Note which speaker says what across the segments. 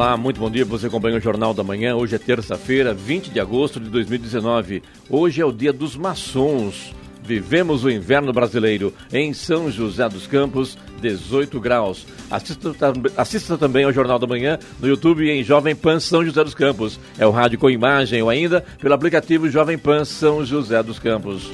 Speaker 1: Olá, muito bom dia. Você acompanha o Jornal da Manhã. Hoje é terça-feira, 20 de agosto de 2019. Hoje é o dia dos maçons. Vivemos o inverno brasileiro em São José dos Campos, 18 graus. Assista, assista, também ao Jornal da Manhã no YouTube em Jovem Pan São José dos Campos. É o rádio com imagem ou ainda pelo aplicativo Jovem Pan São José dos Campos.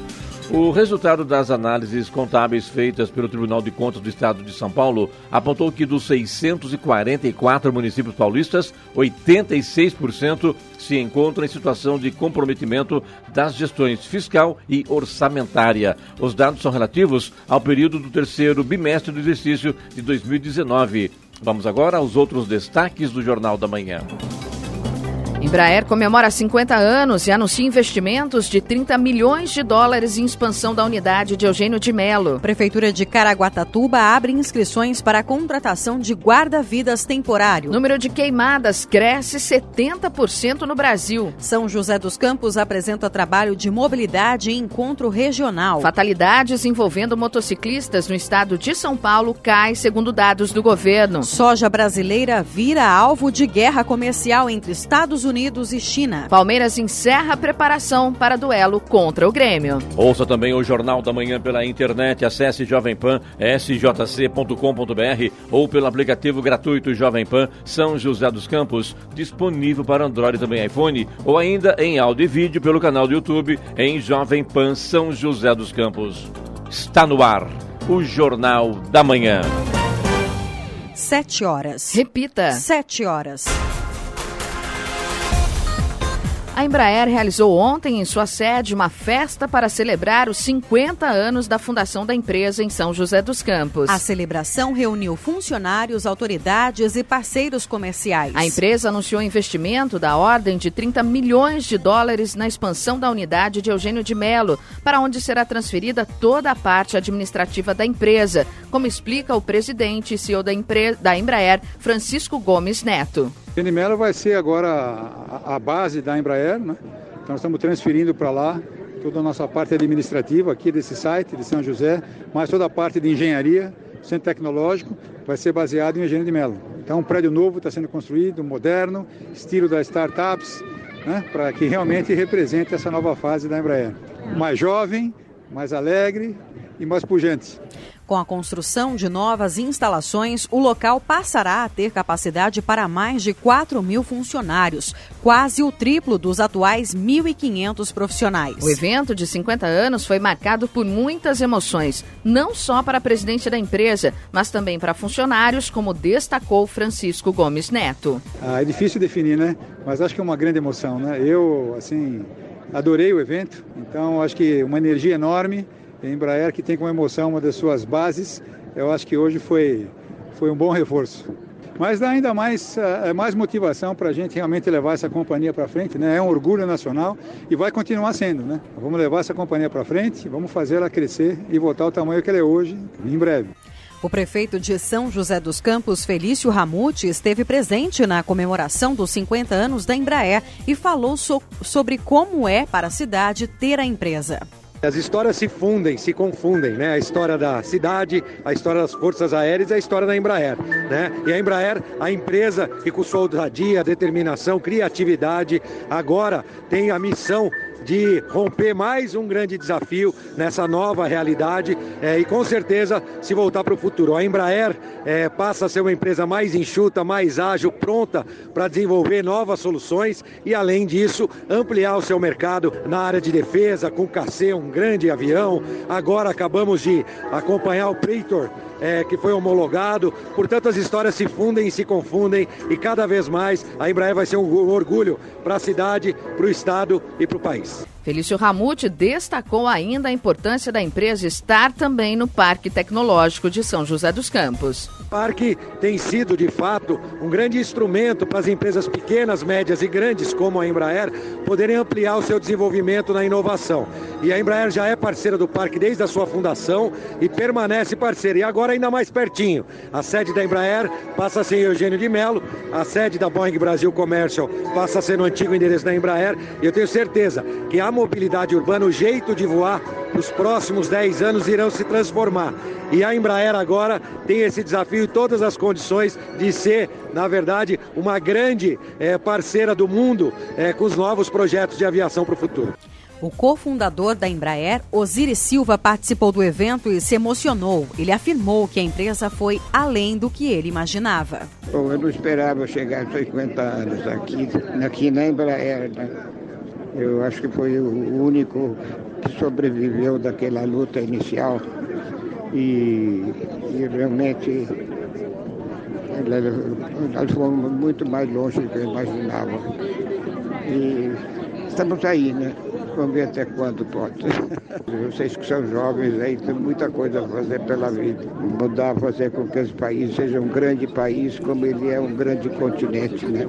Speaker 1: O resultado das análises contábeis feitas pelo Tribunal de Contas do Estado de São Paulo apontou que dos 644 municípios paulistas, 86% se encontram em situação de comprometimento das gestões fiscal e orçamentária. Os dados são relativos ao período do terceiro bimestre do exercício de 2019. Vamos agora aos outros destaques do Jornal da Manhã.
Speaker 2: Embraer comemora 50 anos e anuncia investimentos de 30 milhões de dólares em expansão da unidade de Eugênio de Melo.
Speaker 3: Prefeitura de Caraguatatuba abre inscrições para a contratação de guarda-vidas temporário.
Speaker 2: Número de queimadas cresce 70% no Brasil.
Speaker 3: São José dos Campos apresenta trabalho de mobilidade e encontro regional.
Speaker 2: Fatalidades envolvendo motociclistas no estado de São Paulo cai, segundo dados do governo.
Speaker 3: Soja brasileira vira alvo de guerra comercial entre Estados Unidos e China.
Speaker 2: Palmeiras encerra a preparação para duelo contra o Grêmio.
Speaker 1: Ouça também o Jornal da Manhã pela internet. Acesse Jovem Pan, sjc.com.br ou pelo aplicativo gratuito Jovem Pan São José dos Campos, disponível para Android e também iPhone, ou ainda em áudio e vídeo pelo canal do YouTube em Jovem Pan São José dos Campos. Está no ar o Jornal da Manhã.
Speaker 3: Sete horas.
Speaker 2: Repita.
Speaker 3: Sete horas.
Speaker 2: A Embraer realizou ontem em sua sede uma festa para celebrar os 50 anos da fundação da empresa em São José dos Campos.
Speaker 3: A celebração reuniu funcionários, autoridades e parceiros comerciais.
Speaker 2: A empresa anunciou investimento da ordem de 30 milhões de dólares na expansão da unidade de Eugênio de Melo, para onde será transferida toda a parte administrativa da empresa, como explica o presidente e CEO da, da Embraer, Francisco Gomes Neto.
Speaker 4: Eugênio Melo vai ser agora a, a base da Embraer, né? Então nós estamos transferindo para lá toda a nossa parte administrativa aqui desse site de São José, mas toda a parte de engenharia, centro tecnológico, vai ser baseado em Eugênio de Melo. Então um prédio novo está sendo construído, moderno, estilo das startups, né? para que realmente represente essa nova fase da Embraer. Mais jovem, mais alegre e mais pujante.
Speaker 3: Com a construção de novas instalações, o local passará a ter capacidade para mais de 4 mil funcionários, quase o triplo dos atuais 1.500 profissionais.
Speaker 2: O evento de 50 anos foi marcado por muitas emoções, não só para a presidente da empresa, mas também para funcionários, como destacou Francisco Gomes Neto.
Speaker 4: Ah, é difícil definir, né? Mas acho que é uma grande emoção, né? Eu, assim, adorei o evento, então acho que uma energia enorme. Embraer, que tem como emoção uma das suas bases, eu acho que hoje foi, foi um bom reforço. Mas dá ainda mais, uh, mais motivação para a gente realmente levar essa companhia para frente. Né? É um orgulho nacional e vai continuar sendo. Né? Vamos levar essa companhia para frente, vamos fazer ela crescer e voltar ao tamanho que ela é hoje, em breve.
Speaker 3: O prefeito de São José dos Campos, Felício Ramute, esteve presente na comemoração dos 50 anos da Embraer e falou so sobre como é para a cidade ter a empresa.
Speaker 5: As histórias se fundem, se confundem, né? A história da cidade, a história das forças aéreas e a história da Embraer, né? E a Embraer, a empresa que com sua ousadia, determinação, criatividade, agora tem a missão de romper mais um grande desafio nessa nova realidade é, e com certeza se voltar para o futuro. A Embraer é, passa a ser uma empresa mais enxuta, mais ágil, pronta para desenvolver novas soluções e além disso ampliar o seu mercado na área de defesa com o KC, um grande avião. Agora acabamos de acompanhar o Praetor é, que foi homologado. Portanto, as histórias se fundem e se confundem e cada vez mais a Embraer vai ser um orgulho para a cidade, para o estado e para o país.
Speaker 2: Felício Ramute destacou ainda a importância da empresa estar também no Parque Tecnológico de São José dos Campos.
Speaker 5: O parque tem sido, de fato, um grande instrumento para as empresas pequenas, médias e grandes, como a Embraer, poderem ampliar o seu desenvolvimento na inovação. E a Embraer já é parceira do parque desde a sua fundação e permanece parceira. E agora ainda mais pertinho. A sede da Embraer passa a ser Eugênio de Melo, a sede da Boeing Brasil Commercial passa a ser no antigo endereço da Embraer. E eu tenho certeza que a mobilidade urbana, o jeito de voar, nos próximos 10 anos irão se transformar. E a Embraer agora tem esse desafio e todas as condições de ser, na verdade, uma grande é, parceira do mundo é, com os novos projetos de aviação para o futuro.
Speaker 3: O cofundador da Embraer, Osiris Silva, participou do evento e se emocionou. Ele afirmou que a empresa foi além do que ele imaginava.
Speaker 6: Bom, eu não esperava chegar a 50 anos aqui, aqui na Embraer. Né? Eu acho que foi o único que sobreviveu daquela luta inicial e, e realmente nós fomos muito mais longe do que eu imaginava. E estamos aí, né? Vamos ver até quando pode. Vocês que são jovens aí tem muita coisa a fazer pela vida. Mudar, fazer com que esse país seja um grande país, como ele é um grande continente, né?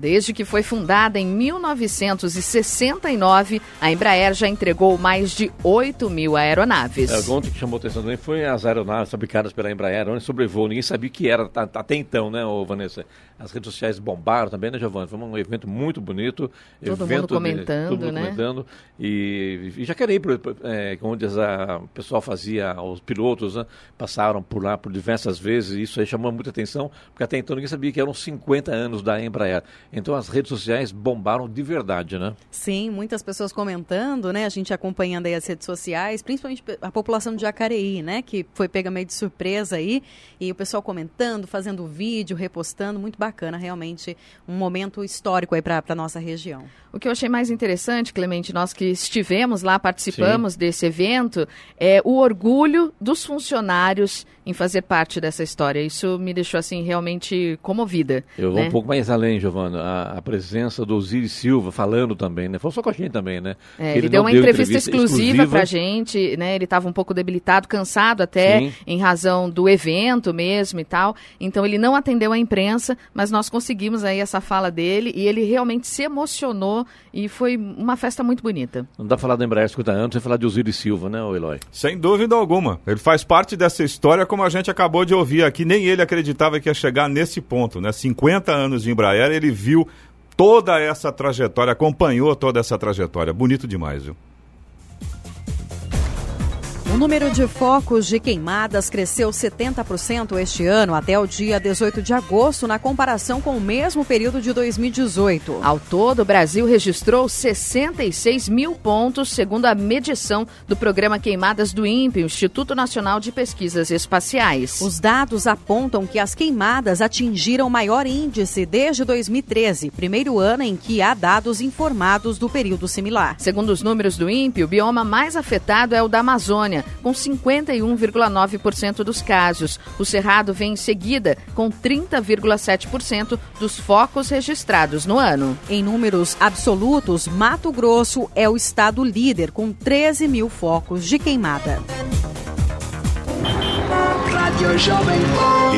Speaker 2: Desde que foi fundada em 1969, a Embraer já entregou mais de 8 mil aeronaves.
Speaker 1: É, o ponto que chamou atenção também foi as aeronaves fabricadas pela Embraer, onde sobrevoo. Ninguém sabia o que era até então, né, Vanessa? As redes sociais bombaram também, né, Giovanni? Foi um evento muito bonito.
Speaker 2: Todo mundo comentando,
Speaker 1: de, todo mundo
Speaker 2: né?
Speaker 1: comentando. E, e já queria ir, é, onde o pessoal fazia, os pilotos né, passaram por lá por diversas vezes, e isso aí chamou muita atenção, porque até então ninguém sabia que eram 50 anos da Embraer. Então as redes sociais bombaram de verdade, né?
Speaker 3: Sim, muitas pessoas comentando, né? A gente acompanhando aí as redes sociais, principalmente a população de Jacareí, né? Que foi pega meio de surpresa aí. E o pessoal comentando, fazendo vídeo, repostando. Muito bacana, realmente. Um momento histórico aí para a nossa região.
Speaker 2: O que eu achei mais interessante, Clemente, nós que estivemos lá, participamos Sim. desse evento, é o orgulho dos funcionários em fazer parte dessa história. Isso me deixou, assim, realmente comovida.
Speaker 1: Eu vou né? um pouco mais além, Giovana. A, a, presença do Osiris Silva falando também, né? Falou só com a gente também, né?
Speaker 2: É, ele, ele deu uma deu entrevista, entrevista exclusiva, exclusiva. pra gente, né? Ele estava um pouco debilitado, cansado até, Sim. em razão do evento mesmo e tal. Então, ele não atendeu a imprensa, mas nós conseguimos aí essa fala dele e ele realmente se emocionou e foi uma festa muito bonita.
Speaker 1: Não dá pra falar da Embraer 50 anos sem falar de Osiris Silva, né, Eloy?
Speaker 7: Sem dúvida alguma. Ele faz parte dessa história, como a gente acabou de ouvir aqui. Nem ele acreditava que ia chegar nesse ponto, né? 50 anos de Embraer, ele viu toda essa trajetória, acompanhou toda essa trajetória. Bonito demais, viu?
Speaker 3: O número de focos de queimadas cresceu 70% este ano até o dia 18 de agosto, na comparação com o mesmo período de 2018.
Speaker 2: Ao todo, o Brasil registrou 66 mil pontos, segundo a medição do programa Queimadas do INPE, Instituto Nacional de Pesquisas Espaciais.
Speaker 3: Os dados apontam que as queimadas atingiram o maior índice desde 2013, primeiro ano em que há dados informados do período similar.
Speaker 2: Segundo os números do INPE, o bioma mais afetado é o da Amazônia com 51,9% dos casos. O Cerrado vem em seguida, com 30,7% dos focos registrados no ano.
Speaker 3: Em números absolutos, Mato Grosso é o estado líder, com 13 mil focos de queimada.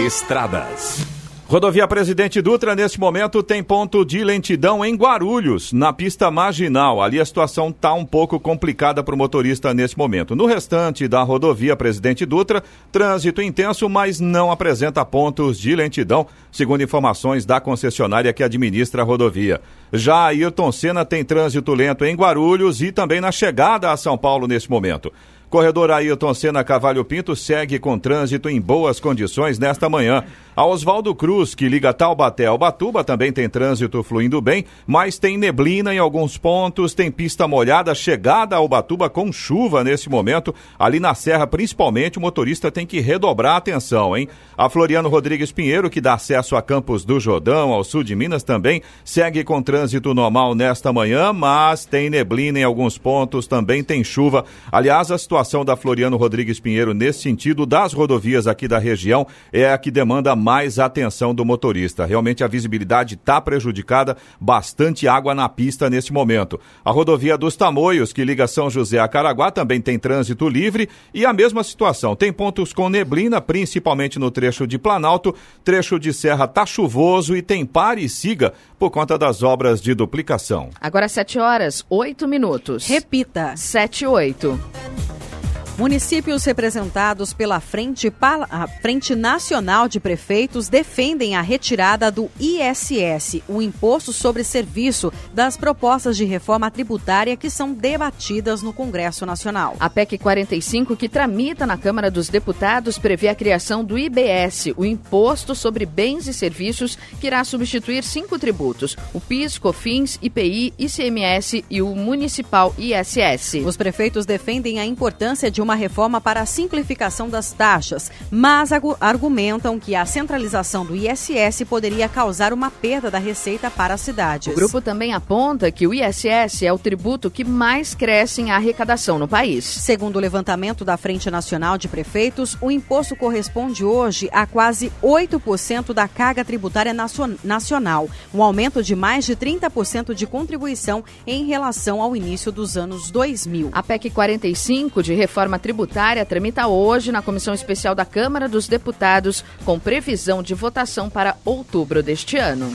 Speaker 7: Estradas. Rodovia Presidente Dutra, neste momento, tem ponto de lentidão em Guarulhos, na pista marginal. Ali a situação está um pouco complicada para o motorista neste momento. No restante da rodovia Presidente Dutra, trânsito intenso, mas não apresenta pontos de lentidão, segundo informações da concessionária que administra a rodovia. Já Ayrton Senna tem trânsito lento em Guarulhos e também na chegada a São Paulo neste momento. Corredor Ailton Senna Cavalho Pinto segue com trânsito em boas condições nesta manhã. A Oswaldo Cruz, que liga Taubaté ao Batuba, também tem trânsito fluindo bem, mas tem neblina em alguns pontos, tem pista molhada, chegada ao Batuba com chuva nesse momento. Ali na Serra, principalmente, o motorista tem que redobrar a atenção, hein? A Floriano Rodrigues Pinheiro, que dá acesso a Campos do Jordão, ao sul de Minas, também segue com trânsito normal nesta manhã, mas tem neblina em alguns pontos, também tem chuva. Aliás, a situação da Floriano Rodrigues Pinheiro nesse sentido das rodovias aqui da região é a que demanda mais atenção do motorista. Realmente a visibilidade está prejudicada, bastante água na pista neste momento. A rodovia dos Tamoios, que liga São José a Caraguá, também tem trânsito livre e a mesma situação. Tem pontos com neblina, principalmente no trecho de Planalto, trecho de Serra tá chuvoso e tem pare e siga por conta das obras de duplicação.
Speaker 2: Agora 7 horas, 8 minutos.
Speaker 3: Repita.
Speaker 2: 7 e 8.
Speaker 3: Municípios representados pela Frente, Frente Nacional de Prefeitos defendem a retirada do ISS, o Imposto sobre Serviço, das propostas de reforma tributária que são debatidas no Congresso Nacional.
Speaker 2: A PEC 45, que tramita na Câmara dos Deputados, prevê a criação do IBS, o Imposto sobre Bens e Serviços, que irá substituir cinco tributos: o PIS, COFINS, IPI, ICMS e o Municipal ISS.
Speaker 3: Os prefeitos defendem a importância de uma reforma para a simplificação das taxas, mas argumentam que a centralização do ISS poderia causar uma perda da receita para as cidades.
Speaker 2: O grupo também aponta que o ISS é o tributo que mais cresce em arrecadação no país.
Speaker 3: Segundo o levantamento da Frente Nacional de Prefeitos, o imposto corresponde hoje a quase 8% da carga tributária nacional, um aumento de mais de 30% de contribuição em relação ao início dos anos 2000.
Speaker 2: A PEC 45 de reforma reforma tributária tramita hoje na Comissão Especial da Câmara dos Deputados, com previsão de votação para outubro deste ano.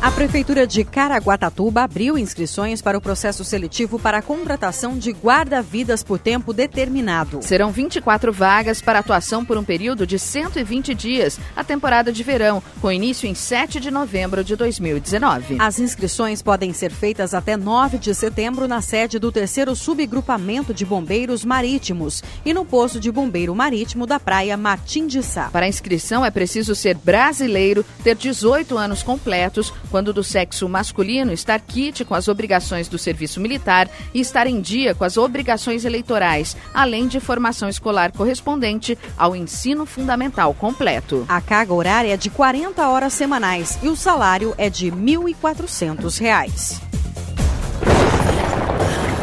Speaker 3: A Prefeitura de Caraguatatuba abriu inscrições para o processo seletivo para a contratação de guarda-vidas por tempo determinado.
Speaker 2: Serão 24 vagas para atuação por um período de 120 dias, a temporada de verão, com início em 7 de novembro de 2019.
Speaker 3: As inscrições podem ser feitas até 9 de setembro na sede do terceiro subgrupamento de bombeiros marítimos e no posto de bombeiro marítimo da praia Martim de Sá.
Speaker 2: Para a inscrição é preciso ser brasileiro, ter 18 anos completos, quando do sexo masculino, estar quite com as obrigações do serviço militar e estar em dia com as obrigações eleitorais, além de formação escolar correspondente ao ensino fundamental completo.
Speaker 3: A carga horária é de 40 horas semanais e o salário é de R$ 1.400.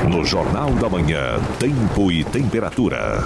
Speaker 8: No Jornal da Manhã, Tempo e Temperatura.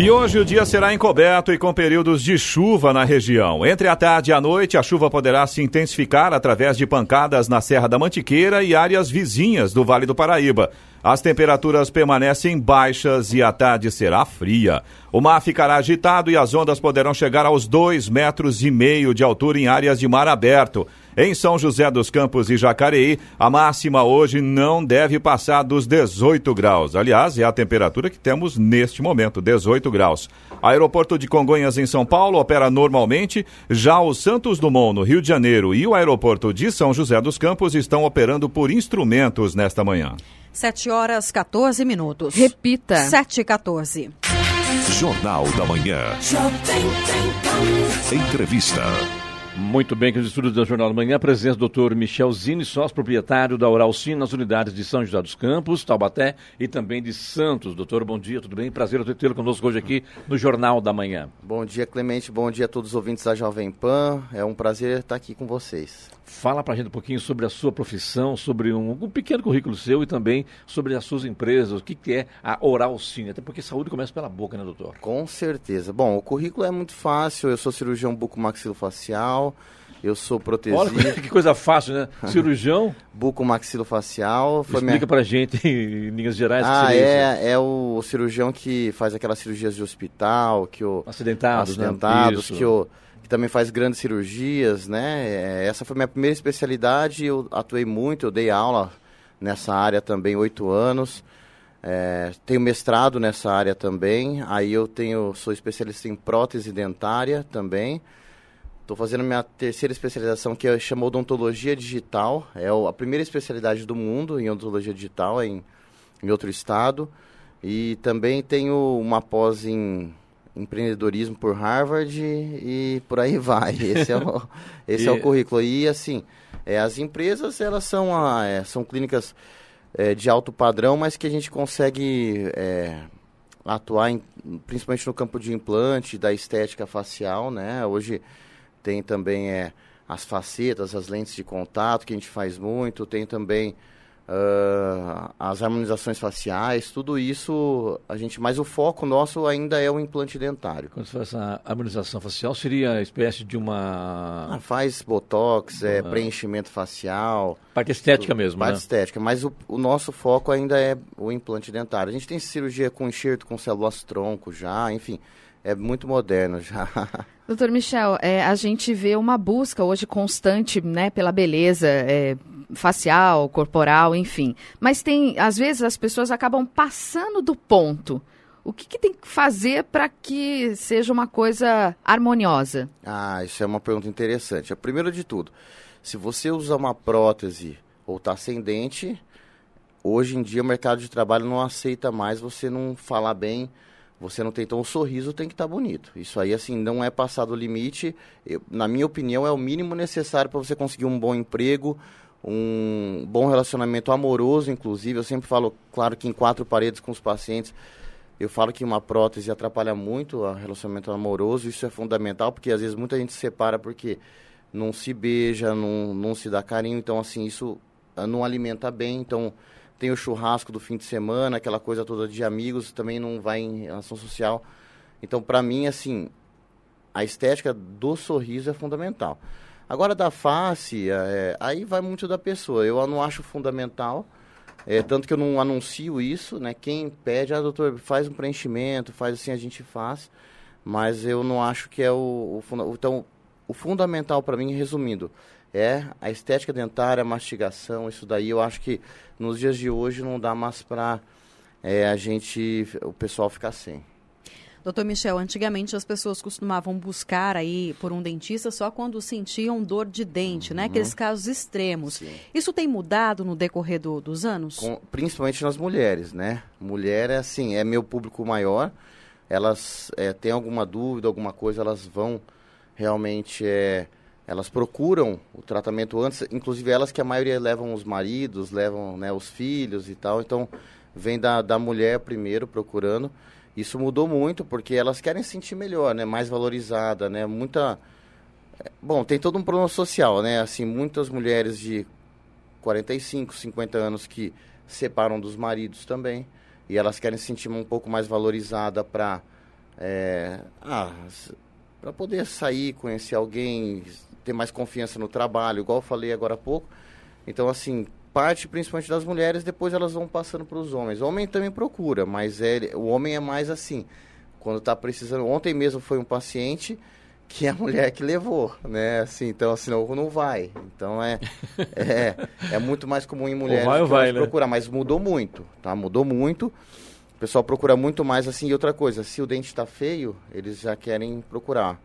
Speaker 7: E hoje o dia será encoberto e com períodos de chuva na região. Entre a tarde e a noite, a chuva poderá se intensificar através de pancadas na Serra da Mantiqueira e áreas vizinhas do Vale do Paraíba. As temperaturas permanecem baixas e a tarde será fria. O mar ficará agitado e as ondas poderão chegar aos dois metros e meio de altura em áreas de mar aberto. Em São José dos Campos e Jacareí, a máxima hoje não deve passar dos 18 graus. Aliás, é a temperatura que temos neste momento, 18 graus. Aeroporto de Congonhas, em São Paulo, opera normalmente. Já o Santos Dumont, no Rio de Janeiro, e o aeroporto de São José dos Campos estão operando por instrumentos nesta manhã.
Speaker 3: 7 horas 14 minutos.
Speaker 2: Repita.
Speaker 3: 7 e 14.
Speaker 8: Jornal da Manhã. Entrevista.
Speaker 1: Muito bem, que os estudos da Jornal da Manhã, a presença do Dr. Michel Zini, sócio proprietário da Oral Sim, nas unidades de São José dos Campos, Taubaté e também de Santos. Doutor, bom dia, tudo bem? Prazer tê-lo conosco hoje aqui no Jornal da Manhã.
Speaker 9: Bom dia, Clemente, bom dia a todos os ouvintes da Jovem Pan. É um prazer estar aqui com vocês.
Speaker 1: Fala para a gente um pouquinho sobre a sua profissão, sobre um, um, pequeno currículo seu e também sobre as suas empresas, o que, que é a Oral Cine, até porque saúde começa pela boca, né, doutor?
Speaker 9: Com certeza. Bom, o currículo é muito fácil, eu sou cirurgião bucomaxilofacial, eu sou protesista.
Speaker 1: Olha que coisa fácil, né? Cirurgião.
Speaker 9: Bucomaxilofacial.
Speaker 1: Foi Explica minha... pra gente em linhas gerais.
Speaker 9: Ah, é, é o cirurgião que faz aquelas cirurgias de hospital, que o...
Speaker 1: Acidentados,
Speaker 9: né? Acidentados, né? que o que também faz grandes cirurgias, né? É, essa foi minha primeira especialidade, eu atuei muito, eu dei aula nessa área também oito anos. É, tenho mestrado nessa área também. Aí eu tenho, sou especialista em prótese dentária também. Estou fazendo minha terceira especialização que é, chama odontologia digital. É a primeira especialidade do mundo em odontologia digital, em em outro estado. E também tenho uma pós em empreendedorismo por Harvard e por aí vai. Esse é o, esse e... é o currículo. E assim, é, as empresas elas são, a, é, são clínicas é, de alto padrão, mas que a gente consegue é, atuar em, principalmente no campo de implante, da estética facial, né? Hoje tem também é, as facetas, as lentes de contato que a gente faz muito, tem também uh, as harmonizações faciais, tudo isso a gente, mas o foco nosso ainda é o implante dentário.
Speaker 1: Quando você faz a harmonização facial, seria a espécie de uma.
Speaker 9: Ah, faz botox, é, preenchimento facial.
Speaker 1: Parte estética tudo, mesmo,
Speaker 9: parte
Speaker 1: né?
Speaker 9: estética, mas o, o, nosso foco ainda é o implante dentário. A gente tem cirurgia com enxerto com células tronco já, enfim é muito moderno já.
Speaker 2: Doutor Michel, é, a gente vê uma busca hoje constante né, pela beleza é, facial, corporal, enfim. Mas tem, às vezes, as pessoas acabam passando do ponto. O que, que tem que fazer para que seja uma coisa harmoniosa?
Speaker 9: Ah, isso é uma pergunta interessante. Primeiro de tudo, se você usa uma prótese ou está sem dente, hoje em dia o mercado de trabalho não aceita mais você não falar bem você não tem, então o sorriso tem que estar tá bonito. Isso aí, assim, não é passado o limite. Eu, na minha opinião, é o mínimo necessário para você conseguir um bom emprego, um bom relacionamento amoroso, inclusive. Eu sempre falo, claro que em quatro paredes com os pacientes, eu falo que uma prótese atrapalha muito o relacionamento amoroso. Isso é fundamental, porque às vezes muita gente se separa porque não se beija, não, não se dá carinho. Então, assim, isso ah, não alimenta bem. Então, tem o churrasco do fim de semana, aquela coisa toda de amigos, também não vai em relação social. Então, para mim, assim, a estética do sorriso é fundamental. Agora, da face, é, aí vai muito da pessoa. Eu não acho fundamental, é, tanto que eu não anuncio isso, né? Quem pede, ah, doutor, faz um preenchimento, faz assim, a gente faz. Mas eu não acho que é o, o Então, o fundamental para mim, resumindo, é a estética dentária, a mastigação, isso daí eu acho que nos dias de hoje não dá mais para é, a gente, o pessoal ficar sem.
Speaker 3: Doutor Michel, antigamente as pessoas costumavam buscar aí por um dentista só quando sentiam dor de dente, né? uhum. né? Aqueles casos extremos. Sim. Isso tem mudado no decorrer do, dos anos?
Speaker 9: Com, principalmente nas mulheres, né? Mulher é assim, é meu público maior. Elas é, têm alguma dúvida, alguma coisa, elas vão realmente é, elas procuram o tratamento antes, inclusive elas que a maioria levam os maridos, levam né, os filhos e tal, então vem da, da mulher primeiro procurando. Isso mudou muito porque elas querem se sentir melhor, né, mais valorizada, né, muita é, Bom, tem todo um problema social, né? Assim, muitas mulheres de 45, 50 anos que separam dos maridos também e elas querem se sentir um pouco mais valorizada para é, ah, para poder sair, conhecer alguém, ter mais confiança no trabalho, igual eu falei agora há pouco. Então, assim, parte principalmente das mulheres, depois elas vão passando para os homens. O homem também procura, mas é, o homem é mais assim, quando está precisando. Ontem mesmo foi um paciente que é a mulher que levou, né? Assim, então, assim, não, não vai. Então, é, é, é muito mais comum em mulheres
Speaker 1: vai, vai, né?
Speaker 9: procurar, mas mudou muito, tá? Mudou muito. O pessoal procura muito mais assim. E outra coisa, se o dente está feio, eles já querem procurar.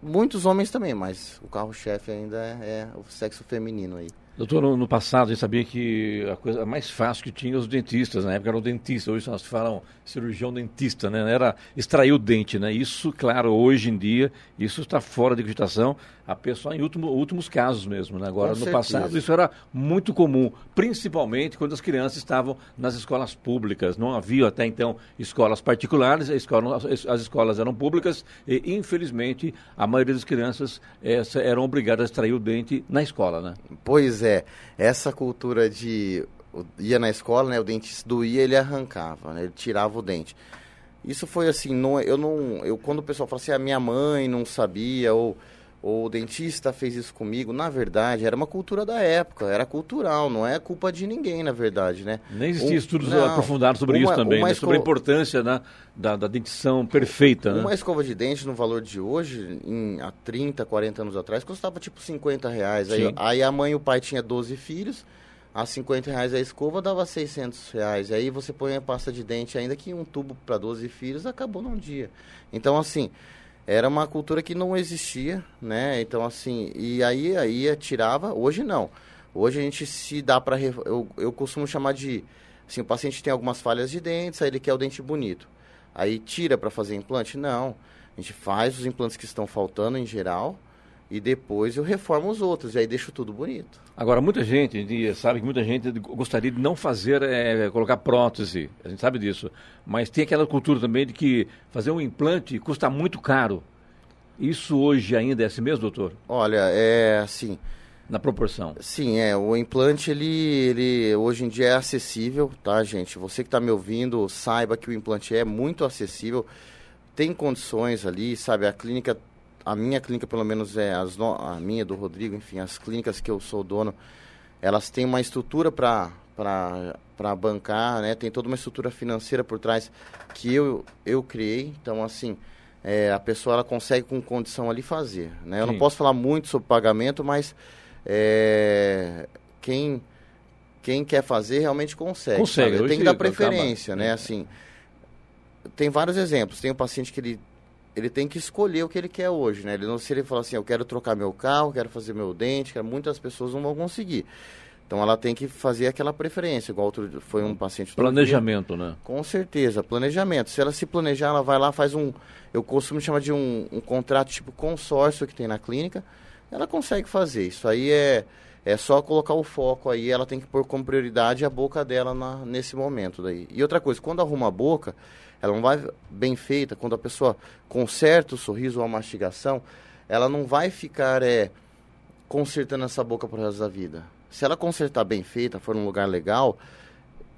Speaker 9: Muitos homens também, mas o carro-chefe ainda é, é o sexo feminino aí.
Speaker 1: Doutor, no, passado eu sabia que a coisa mais fácil que tinha os dentistas, na época era o dentista, hoje nós falam cirurgião dentista, né? Era extrair o dente, né? Isso, claro, hoje em dia, isso está fora de cogitação, a pessoa em último, últimos casos mesmo, né? Agora, Com no certeza. passado, isso era muito comum, principalmente quando as crianças estavam nas escolas públicas. Não havia até então escolas particulares, escola, as escolas eram públicas e, infelizmente, a maioria das crianças é, eram obrigadas a extrair o dente na escola, né?
Speaker 9: Pois é é, essa cultura de ia na escola, né, o dentista doía, ele arrancava, né, ele tirava o dente. Isso foi assim, não, eu não, eu quando o pessoal fala assim, a minha mãe não sabia ou o dentista fez isso comigo, na verdade, era uma cultura da época, era cultural, não é culpa de ninguém, na verdade, né?
Speaker 1: Nem existia um, estudos não, aprofundados sobre uma, isso também, né? sobre a importância né, da, da dentição perfeita.
Speaker 9: Uma
Speaker 1: né?
Speaker 9: escova de dente, no valor de hoje, em, há 30, 40 anos atrás, custava tipo 50 reais. Aí, aí a mãe e o pai tinham 12 filhos, a 50 reais a escova dava 600 reais. Aí você põe a pasta de dente, ainda que um tubo para 12 filhos, acabou num dia. Então, assim era uma cultura que não existia, né? Então, assim, e aí, aí tirava, hoje não. Hoje a gente se dá para. Eu, eu costumo chamar de Assim, o paciente tem algumas falhas de dentes, aí ele quer o dente bonito. Aí tira para fazer implante? Não. A gente faz os implantes que estão faltando em geral e depois eu reformo os outros, e aí deixo tudo bonito.
Speaker 1: Agora, muita gente, sabe que muita gente gostaria de não fazer, é, colocar prótese, a gente sabe disso, mas tem aquela cultura também de que fazer um implante custa muito caro. Isso hoje ainda é assim mesmo, doutor?
Speaker 9: Olha, é assim...
Speaker 1: Na proporção.
Speaker 9: Sim, é. O implante, ele, ele hoje em dia é acessível, tá, gente? Você que está me ouvindo, saiba que o implante é muito acessível. Tem condições ali, sabe? A clínica a minha clínica, pelo menos, é as no, a minha, do Rodrigo, enfim, as clínicas que eu sou dono, elas têm uma estrutura para para bancar, né? Tem toda uma estrutura financeira por trás que eu, eu criei. Então, assim, é, a pessoa ela consegue com condição ali fazer, né? Eu Sim. não posso falar muito sobre pagamento, mas é, quem quem quer fazer realmente consegue.
Speaker 1: Consegue.
Speaker 9: Tem que dar preferência, acaba... né? Assim, tem vários exemplos. Tem um paciente que ele ele tem que escolher o que ele quer hoje, né? Ele não se ele falar assim, eu quero trocar meu carro, quero fazer meu dente, quero, muitas pessoas não vão conseguir. Então ela tem que fazer aquela preferência, igual outro, foi um paciente.
Speaker 1: Planejamento, dia. né?
Speaker 9: Com certeza, planejamento. Se ela se planejar, ela vai lá, faz um, eu costumo chamar de um, um contrato tipo consórcio que tem na clínica, ela consegue fazer. Isso aí é, é só colocar o foco aí, ela tem que pôr como prioridade a boca dela na, nesse momento daí. E outra coisa, quando arruma a boca, ela não vai bem feita, quando a pessoa conserta o sorriso ou a mastigação, ela não vai ficar é, consertando essa boca pro resto da vida. Se ela consertar bem feita, for num lugar legal,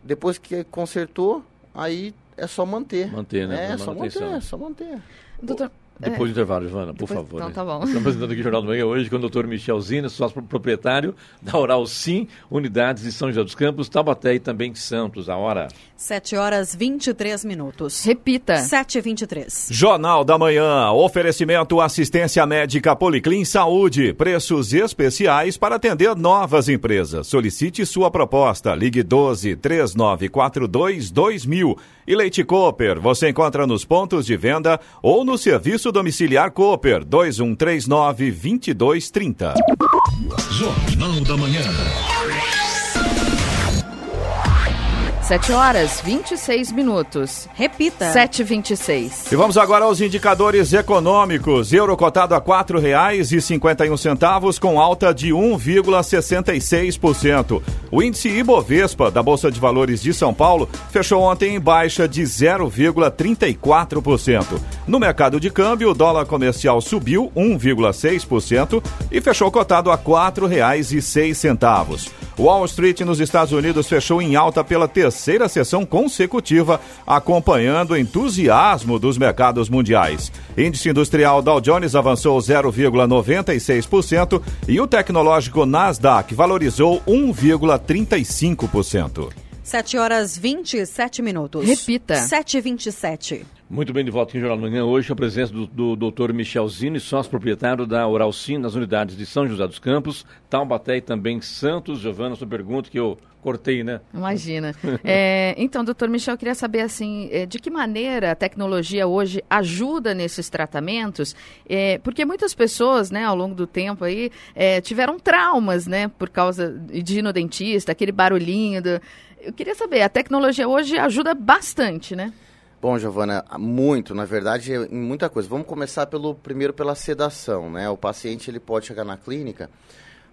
Speaker 9: depois que consertou, aí é só manter.
Speaker 1: Manter, né?
Speaker 9: É, só manter, é só manter.
Speaker 2: Doutor,
Speaker 1: depois é. do intervalo, Joana, por Depois, favor.
Speaker 2: Então tá bom.
Speaker 1: Estamos apresentando aqui o Jornal do Manhã hoje com o doutor Michel Zina, sócio proprietário da Oral Sim, unidades de São José dos Campos, Taubaté e também Santos. A hora?
Speaker 3: 7 horas 23 minutos.
Speaker 2: Repita.
Speaker 3: 7 e 23
Speaker 7: Jornal da Manhã. Oferecimento assistência médica Policlin Saúde. Preços especiais para atender novas empresas. Solicite sua proposta. Ligue 12 3942 2000. E Leite Cooper. Você encontra nos pontos de venda ou no serviço Serviço Domiciliar Cooper 2139 2230.
Speaker 8: Jornal da Manhã.
Speaker 2: 7 horas 26 minutos.
Speaker 3: Repita.
Speaker 2: 7 26
Speaker 7: E vamos agora aos indicadores econômicos. Euro cotado a quatro reais e cinquenta e um centavos com alta de 1,66%. O índice Ibovespa da Bolsa de Valores de São Paulo fechou ontem em baixa de 0,34%. No mercado de câmbio, o dólar comercial subiu 1,6% e fechou cotado a quatro reais e seis centavos. Wall Street nos Estados Unidos fechou em alta pela terceira sessão consecutiva, acompanhando o entusiasmo dos mercados mundiais. Índice industrial Dow Jones avançou 0,96% e o tecnológico Nasdaq valorizou 1,35%.
Speaker 3: 7 horas 27 minutos.
Speaker 2: Repita.
Speaker 3: 7 e 27
Speaker 1: muito bem, de volta aqui no Jornal da Manhã. Hoje, a presença do, do doutor Michel Zini, sócio proprietário da Oral Sim, nas unidades de São José dos Campos, Taubaté e também Santos. Giovana, sua pergunta que eu cortei, né?
Speaker 2: Imagina. é, então, doutor Michel, eu queria saber, assim, é, de que maneira a tecnologia hoje ajuda nesses tratamentos? É, porque muitas pessoas, né, ao longo do tempo aí, é, tiveram traumas, né, por causa de ir no dentista, aquele barulhinho. Do... Eu queria saber, a tecnologia hoje ajuda bastante, né?
Speaker 9: Bom, Giovana, muito, na verdade, em muita coisa. Vamos começar pelo primeiro pela sedação, né? O paciente ele pode chegar na clínica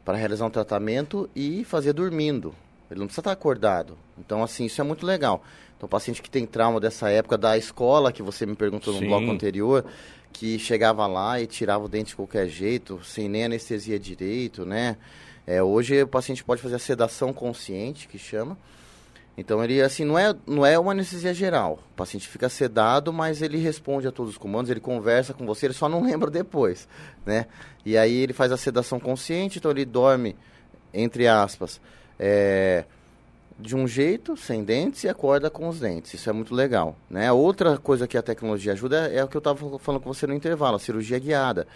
Speaker 9: para realizar um tratamento e fazer dormindo. Ele não precisa estar acordado. Então, assim, isso é muito legal. Então, o paciente que tem trauma dessa época da escola, que você me perguntou no Sim. bloco anterior, que chegava lá e tirava o dente de qualquer jeito, sem nem anestesia direito, né? É, hoje o paciente pode fazer a sedação consciente, que chama, então ele assim não é não é uma anestesia geral. O paciente fica sedado, mas ele responde a todos os comandos, ele conversa com você, ele só não lembra depois, né? E aí ele faz a sedação consciente, então ele dorme entre aspas, é, de um jeito, sem dentes e acorda com os dentes. Isso é muito legal, né? Outra coisa que a tecnologia ajuda é o que eu estava falando com você no intervalo, a cirurgia guiada.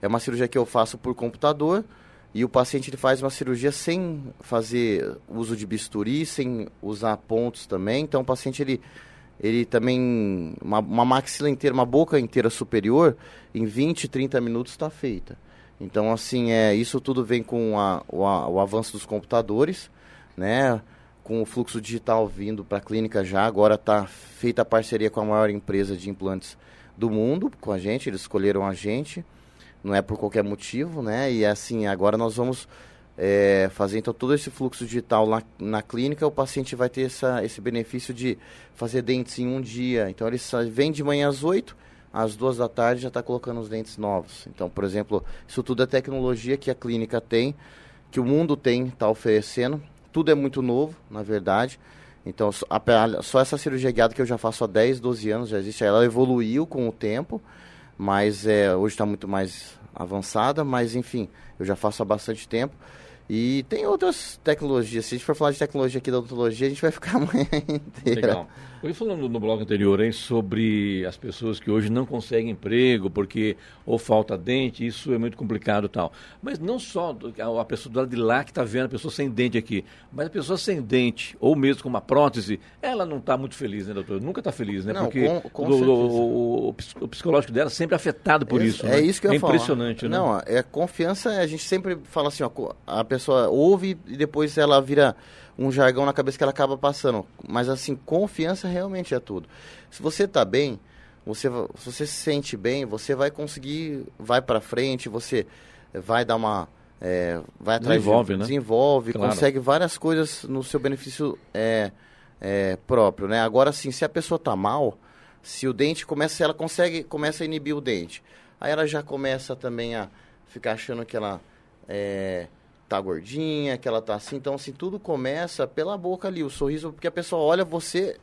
Speaker 9: É uma cirurgia que eu faço por computador e o paciente ele faz uma cirurgia sem fazer uso de bisturi, sem usar pontos também. Então o paciente ele, ele também, uma, uma maxila inteira, uma boca inteira superior, em 20, 30 minutos está feita. Então assim, é, isso tudo vem com a, o, a, o avanço dos computadores, né? com o fluxo digital vindo para a clínica já. Agora está feita a parceria com a maior empresa de implantes do mundo, com a gente, eles escolheram a gente, não é por qualquer motivo, né? E assim, agora nós vamos é, fazer então todo esse fluxo digital na, na clínica, o paciente vai ter essa, esse benefício de fazer dentes em um dia. Então ele vem de manhã às 8, às duas da tarde já está colocando os dentes novos. Então, por exemplo, isso tudo é tecnologia que a clínica tem, que o mundo tem, está oferecendo. Tudo é muito novo, na verdade. Então, só essa cirurgia guiada que eu já faço há 10, 12 anos, já existe, ela evoluiu com o tempo, mas é, hoje está muito mais avançada, mas enfim, eu já faço há bastante tempo. E tem outras tecnologias. Se a gente for falar de tecnologia aqui da odontologia, a gente vai ficar amanhã inteira. Legal.
Speaker 1: Eu falando no bloco anterior hein, sobre as pessoas que hoje não conseguem emprego porque ou falta dente, isso é muito complicado e tal. Mas não só a pessoa do lado de lá que está vendo a pessoa sem dente aqui, mas a pessoa sem dente, ou mesmo com uma prótese, ela não está muito feliz, né, doutor? Nunca está feliz, né?
Speaker 9: Não,
Speaker 1: porque
Speaker 9: com, com
Speaker 1: o, o, o, psicológico dela é sempre afetado por isso. isso
Speaker 9: é
Speaker 1: né?
Speaker 9: isso que eu
Speaker 1: É
Speaker 9: impressionante,
Speaker 1: falar.
Speaker 9: né? Não, é confiança, a gente sempre fala assim, ó, a pessoa ouve e depois ela vira um jargão na cabeça que ela acaba passando. Mas assim, confiança realmente é tudo. Se você está bem, você, se você se sente bem, você vai conseguir, vai para frente, você vai dar uma é, vai atrás
Speaker 1: desenvolve,
Speaker 9: de,
Speaker 1: né?
Speaker 9: desenvolve,
Speaker 1: Claro.
Speaker 9: consegue várias coisas no seu benefício é, é, próprio, né? Agora sim, se a pessoa tá mal, se o dente começa, ela consegue, começa a inibir o dente, aí ela já começa também a ficar achando que ela é, tá gordinha, que ela tá assim, então assim tudo começa pela boca ali, o sorriso, porque a pessoa olha você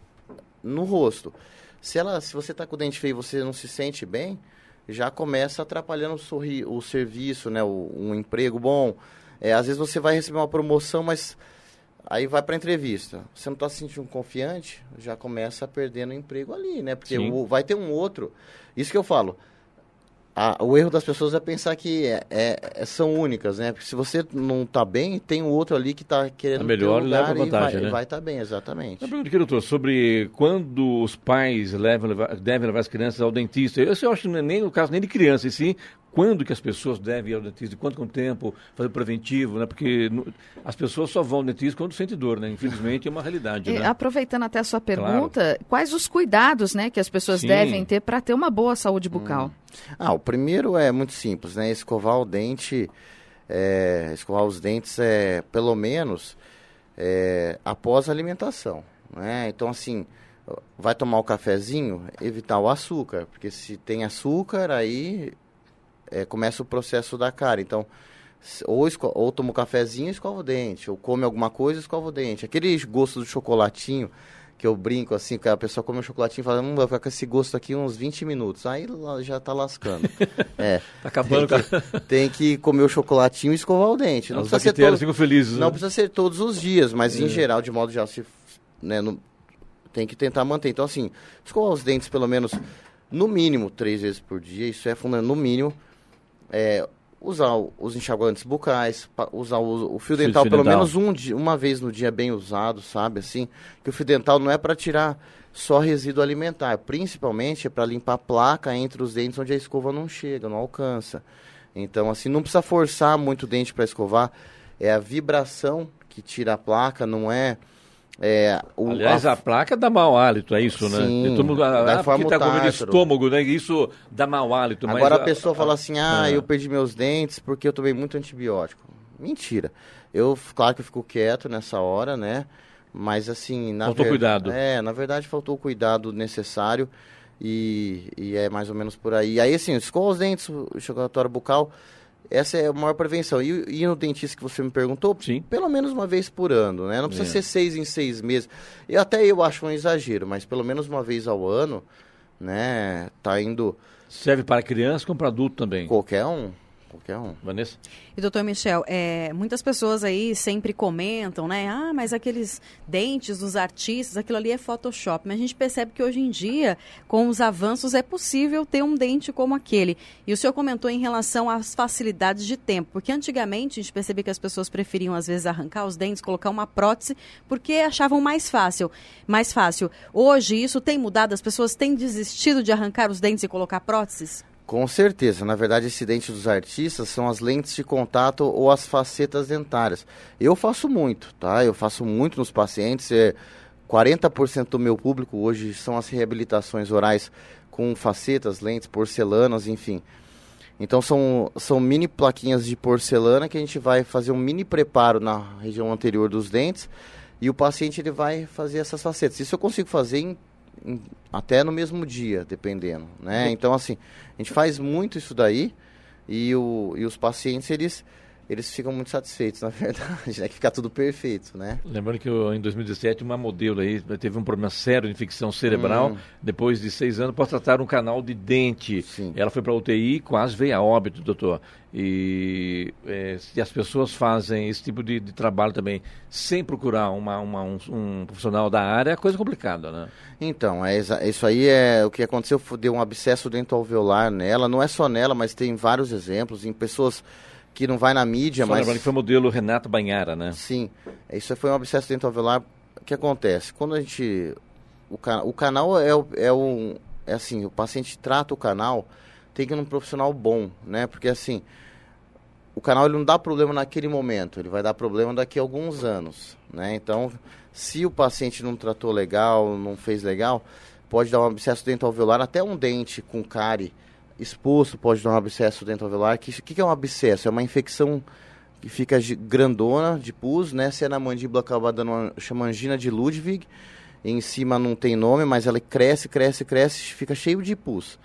Speaker 9: no rosto. Se ela, se você tá com o dente feio, e você não se sente bem, já começa atrapalhando o, sorri o serviço, né? O, um emprego bom. É, às vezes você vai receber uma promoção, mas aí vai para entrevista. Você não está se sentindo confiante, já começa perdendo o emprego ali, né? Porque o- vai ter um outro. Isso que eu falo. A- o erro das pessoas é pensar que é- é- são únicas, né? Porque se você não tá bem, tem um outro ali que tá querendo
Speaker 1: É melhor e leva
Speaker 9: e
Speaker 1: vantagem,
Speaker 9: vai,
Speaker 1: né?
Speaker 9: vai estar bem, exatamente.
Speaker 1: Eu pergunto aqui, doutor, sobre quando os pais levam, devem levar as crianças ao dentista. Isso eu acho que não é nem o caso nem de criança, e sim quando que as pessoas devem ir ao dentista, de quanto com tempo, fazer preventivo, né? Porque no- as pessoas só vão ao dentista quando sentem dor, né? Infelizmente é uma realidade,
Speaker 2: E,
Speaker 1: né?
Speaker 2: aproveitando até a sua pergunta, quais os cuidados né, que as pessoas
Speaker 1: Sim.
Speaker 2: devem ter para ter uma boa saúde bucal?
Speaker 9: Ah, o primeiro é muito simples, né? Escovar o dente, é, escovar os dentes é pelo menos é, após a alimentação, né? Então assim, vai tomar o cafezinho, evitar o açúcar, porque se tem açúcar aí é, começa o processo da cara. Então ou, ou toma o cafezinho e escova o dente, ou come alguma coisa e escova o dente. Aquele gosto do chocolatinho que eu brinco assim, que a pessoa come o chocolatinho e fala, hum, vai ficar com esse gosto aqui uns 20 minutos. Aí já tá lascando. É.
Speaker 1: Tá acabando
Speaker 9: tem que, tem que comer o chocolatinho e escovar o dente. Não precisa ser
Speaker 1: bactérias
Speaker 9: todo,
Speaker 1: ficam felizes,
Speaker 9: Não
Speaker 1: né?
Speaker 9: precisa ser todos os dias, mas em
Speaker 1: É.
Speaker 9: geral, de modo geral, se, né, não- tem que tentar manter. Então, assim, escovar os dentes pelo menos, no mínimo, três vezes por dia. Isso é fundamental, no mínimo. É, usar os enxaguantes bucais, usar o, o fio
Speaker 1: Fio-
Speaker 9: dental pelo
Speaker 1: dental.
Speaker 9: menos um uma vez no dia bem usado, sabe? Assim, que o fio dental não é para tirar só resíduo alimentar, principalmente é para limpar a placa entre os dentes onde a escova não chega, não alcança. Então, assim, não precisa forçar muito o dente para escovar. É a vibração que tira a placa, não é. É o,
Speaker 1: Aliás, a... placa dá mau hálito, é isso, né?
Speaker 9: Sim,
Speaker 1: Todo mundo, ah, ah, porque tá com medo de
Speaker 9: tártaro.
Speaker 1: estômago, né? Isso dá mau hálito. mas
Speaker 9: Agora a pessoa fala assim, ah,
Speaker 1: ah.
Speaker 9: eu perdi meus dentes porque eu tomei muito antibiótico. Mentira. Eu, claro que eu fico quieto nessa hora, né? Mas assim, na
Speaker 1: Faltou
Speaker 9: ver-
Speaker 1: cuidado.
Speaker 9: É, na verdade faltou o cuidado necessário e, e é mais ou menos por aí. Aí assim, escova os dentes, o chocolatório bucal, essa é a maior prevenção. E, e no dentista que você me perguntou,
Speaker 1: Sim.
Speaker 9: pelo menos uma vez por ano, né? Não precisa
Speaker 1: É.
Speaker 9: ser seis em seis meses. E até eu acho um exagero, mas pelo menos uma vez ao ano, né? Tá indo
Speaker 1: Serve para criança como para adulto também.
Speaker 9: qualquer um. Qualquer um.
Speaker 1: Vanessa?
Speaker 3: E doutor Michel, é, muitas pessoas aí sempre comentam, né? Ah, mas aqueles dentes dos artistas, aquilo ali é Photoshop. Mas a gente percebe que hoje em dia, com os avanços, é possível ter um dente como aquele. E o senhor comentou em relação às facilidades de tempo, porque antigamente a gente percebia que as pessoas preferiam, às vezes, arrancar os dentes, colocar uma prótese, porque achavam mais fácil. Mais fácil. Hoje, isso tem mudado, as pessoas têm desistido de arrancar os dentes e colocar próteses?
Speaker 9: Com certeza. Na verdade, esse dente dos artistas são as lentes de contato ou as facetas dentárias. Eu faço muito, tá? Eu faço muito nos pacientes. É, 40% do meu público hoje são as reabilitações orais com facetas, lentes, porcelanas, enfim. Então são, são mini plaquinhas de porcelana que a gente vai fazer um mini preparo na região anterior dos dentes e o paciente ele vai fazer essas facetas. Isso eu consigo fazer em, até no mesmo dia, dependendo, né? Então assim, a gente faz muito isso daí e, o, e os pacientes eles eles ficam muito satisfeitos, na verdade, né? Que fica tudo perfeito, né?
Speaker 1: Lembrando que em 2017 uma modelo aí teve um problema sério de infecção cerebral. Hum. Depois de seis anos, pode tratar um canal de dente. Sim. Ela foi para UTI, quase veio a óbito, doutor. E é, se as pessoas fazem esse tipo de, de trabalho também sem procurar uma, uma um, um, profissional da área, é coisa complicada, né?
Speaker 9: Então, é, isso aí é o que aconteceu, deu um abscesso dentro alveolar nela. Não é só nela, mas tem vários exemplos em pessoas que não vai na mídia,
Speaker 1: Só
Speaker 9: mas...
Speaker 1: que foi o modelo Renato Banhara, né?
Speaker 9: Sim, isso foi um abscesso dentro alveolar. O que acontece? Quando a gente... O, can... o canal é, o... é um... É assim, o paciente trata o canal, tem que ir num profissional bom, né? Porque assim, o canal ele não dá problema naquele momento, ele vai dar problema daqui a alguns anos, né? Então, se o paciente não tratou legal, não fez legal, pode dar um abscesso dentro alveolar, até um dente com cárie exposto pode dar um abscesso dentro. O que, que, que é um abscesso? É uma infecção que fica grandona de pus, né? Se é na mandíbula acaba dando uma chama angina de Ludwig. Em cima não tem nome, mas ela cresce, cresce, cresce, fica cheio de pus.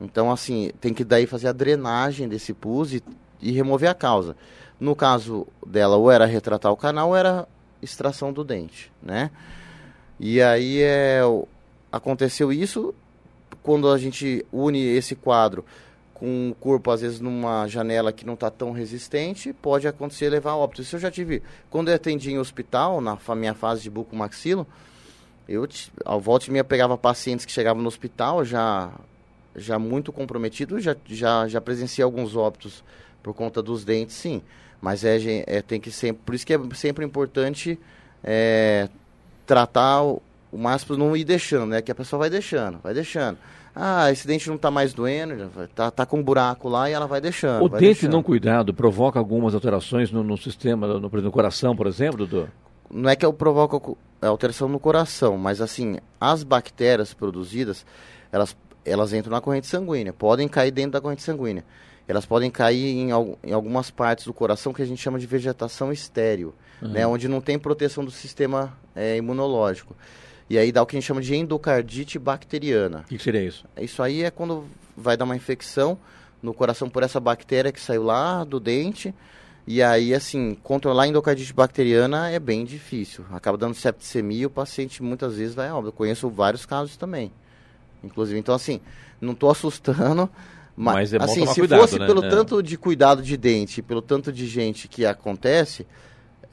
Speaker 9: Então, assim, tem que daí fazer a drenagem desse pus e, e remover a causa. No caso dela, ou era retratar o canal, ou era extração do dente, né? E aí é, aconteceu isso, quando a gente une esse quadro com o corpo, às vezes, numa janela que não está tão resistente, pode acontecer levar a óbito. Isso eu já tive. Quando eu atendi em hospital, na minha fase de bucomaxilo, eu, ao volta e meia, pegava pacientes que chegavam no hospital já, já muito comprometidos, já, já, já presenciei alguns óbitos por conta dos dentes, sim. Mas é, é tem que sempre. Por isso que é sempre importante é, tratar o, o máximo não ir deixando, né? Que a pessoa vai deixando, vai deixando. Ah, esse dente não está mais doendo, tá, tá com um buraco lá e ela vai deixando.
Speaker 1: O
Speaker 9: vai
Speaker 1: dente
Speaker 9: deixando.
Speaker 1: não cuidado provoca algumas alterações no, no sistema, no, no, coração, por exemplo, doutor?
Speaker 9: Não é que eu provoca alteração no coração, mas assim, as bactérias produzidas, elas, elas entram na corrente sanguínea, podem cair dentro da corrente sanguínea. Elas podem cair em, em algumas partes do coração que a gente chama de vegetação estéreo, uhum. né, onde não tem proteção do sistema é, imunológico. E aí dá o que a gente chama de endocardite bacteriana.
Speaker 1: O que, seria isso?
Speaker 9: Isso aí é quando vai dar uma infecção no coração por essa bactéria que saiu lá do dente. E aí, assim, controlar a endocardite bacteriana é bem difícil. Acaba dando septicemia e o paciente muitas vezes vai óbito. Eu conheço vários casos também. Inclusive, então assim, não estou assustando, mas, mas é assim, se cuidado, fosse né? pelo é. tanto de cuidado de dente, pelo tanto de gente que acontece,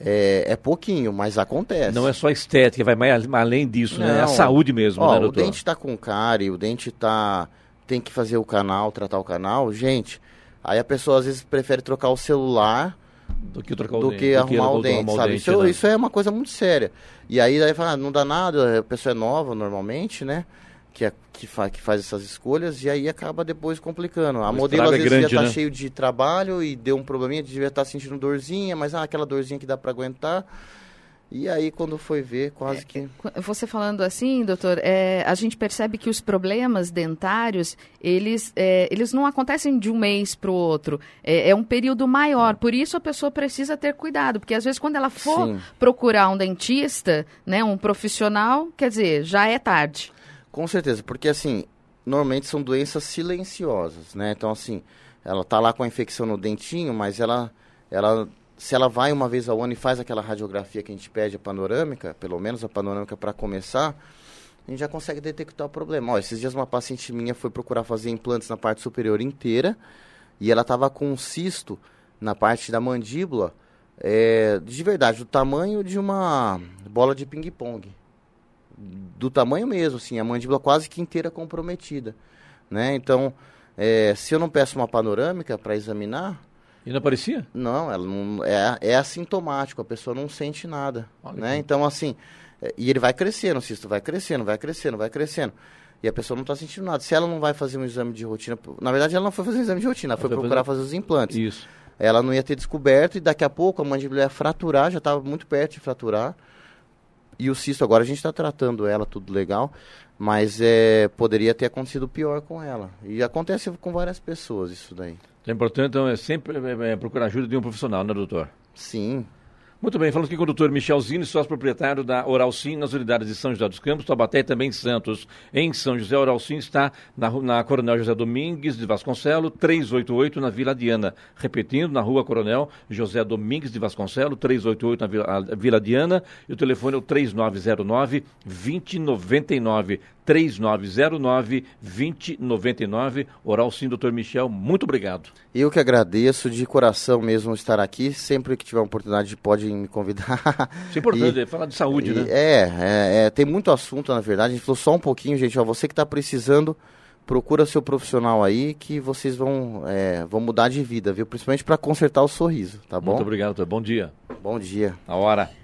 Speaker 9: é, é, pouquinho, mas acontece.
Speaker 1: Não é só estética, vai mais além disso, Não, né? É a saúde mesmo,
Speaker 9: ó,
Speaker 1: né,
Speaker 9: doutor? O dente está com cárie, o dente tá tem que fazer o canal, tratar o canal. Gente, aí a pessoa às vezes prefere trocar o celular
Speaker 1: do que trocar o
Speaker 9: do
Speaker 1: dente,
Speaker 9: que arrumar o dente, sabe? Dente, isso,
Speaker 1: né?
Speaker 9: isso, é uma coisa muito séria. E aí, aí fala, ah, não dá nada, a pessoa é nova normalmente, né? Que, é, que, fa, que faz essas escolhas e aí acaba depois complicando. A o modelo às é vezes grande, já está né? cheio de trabalho e deu um probleminha, devia estar tá sentindo dorzinha, mas ah, aquela dorzinha que dá para aguentar. E aí, quando foi ver, quase é, que.
Speaker 2: Você falando assim, doutor, é, a gente percebe que os problemas dentários, eles, é, eles não acontecem de um mês para o outro. É, é, um período maior. Por isso a pessoa precisa ter cuidado. Porque às vezes, quando ela for Sim. procurar um dentista, né, um profissional, quer dizer, já é tarde.
Speaker 9: Com certeza, porque assim, normalmente são doenças silenciosas, né? Então, assim, ela tá lá com a infecção no dentinho, mas ela, ela, se ela vai uma vez ao ano e faz aquela radiografia que a gente pede, a panorâmica, pelo menos a panorâmica para começar, a gente já consegue detectar o problema. Ó, esses dias uma paciente minha foi procurar fazer implantes na parte superior inteira e ela tava com um cisto na parte da mandíbula, é, de verdade, do tamanho de uma bola de ping-pong do tamanho mesmo, assim, a mandíbula quase que inteira comprometida, né? Então, é, se eu não peço uma panorâmica para examinar...
Speaker 1: E não aparecia?
Speaker 9: Não, ela não é, é assintomático, a pessoa não sente nada, Olha né? Que... Então, assim, é, e ele vai crescendo, o cisto vai crescendo, vai crescendo, vai crescendo. e a pessoa não está sentindo nada. Se ela não vai fazer um exame de rotina, na verdade ela não foi fazer um exame de rotina, ela foi procurar fazer os implantes.
Speaker 1: Isso.
Speaker 9: Ela não ia ter descoberto e daqui a pouco a mandíbula ia fraturar, já estava muito perto de fraturar. E o cisto agora a gente está tratando ela, tudo legal, mas é, poderia ter acontecido pior com ela. E acontece com várias pessoas isso daí.
Speaker 1: É importante, então, é sempre é, é, procurar ajuda de um profissional, né, doutor?
Speaker 9: Sim.
Speaker 1: Muito bem, falamos aqui com o doutor Michel Zini, sócio proprietário da Oral Sim nas unidades de São José dos Campos, Tabaté e também Santos. Em São José, Oral Sim está na, na Coronel José Domingues de Vasconcelo, 388 na Vila Diana. Repetindo, na rua Coronel José Domingues de Vasconcelo, 388 na Vila, Vila Diana. E o telefone é o 3909 2099. 3909 2099. Oral Sim, doutor Michel, muito obrigado.
Speaker 9: Eu que agradeço de coração mesmo estar aqui. Sempre que tiver oportunidade, pode me convidar.
Speaker 1: Isso é importante, e, é falar de saúde,
Speaker 9: e,
Speaker 1: né?
Speaker 9: É, é, é, tem muito assunto, na verdade. A gente falou só um pouquinho, gente. Ó, você que está precisando, procura seu profissional aí que vocês vão, é, vão mudar de vida, viu? Principalmente para consertar o sorriso, tá bom?
Speaker 1: Muito obrigado, doutor. Bom dia.
Speaker 9: Bom dia.
Speaker 1: A hora.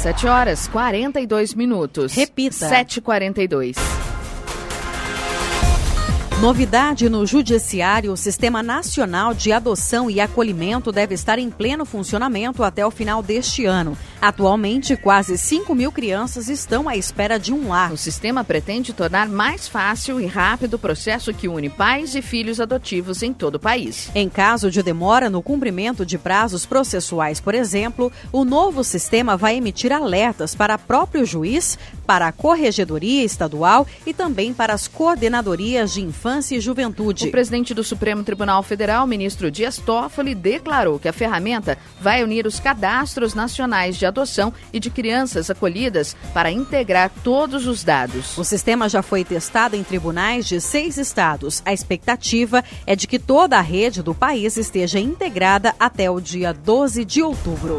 Speaker 2: 7 horas 42 minutos.
Speaker 3: Repita.
Speaker 2: 7h42.
Speaker 3: Novidade no Judiciário: o Sistema Nacional de Adoção e Acolhimento deve estar em pleno funcionamento até o final deste ano. Atualmente, quase 5 mil crianças estão à espera de um lar.
Speaker 2: O sistema pretende tornar mais fácil e rápido o processo que une pais e filhos adotivos em todo o país.
Speaker 3: Em caso de demora no cumprimento de prazos processuais, por exemplo, o novo sistema vai emitir alertas para o próprio juiz, para a Corregedoria Estadual e também para as coordenadorias de infância e juventude.
Speaker 2: O presidente do Supremo Tribunal Federal, ministro Dias Toffoli, declarou que a ferramenta vai unir os cadastros nacionais de adoção e de crianças acolhidas para integrar todos os dados.
Speaker 3: O sistema já foi testado em tribunais de seis estados. A expectativa é de que toda a rede do país esteja integrada até o dia 12 de outubro.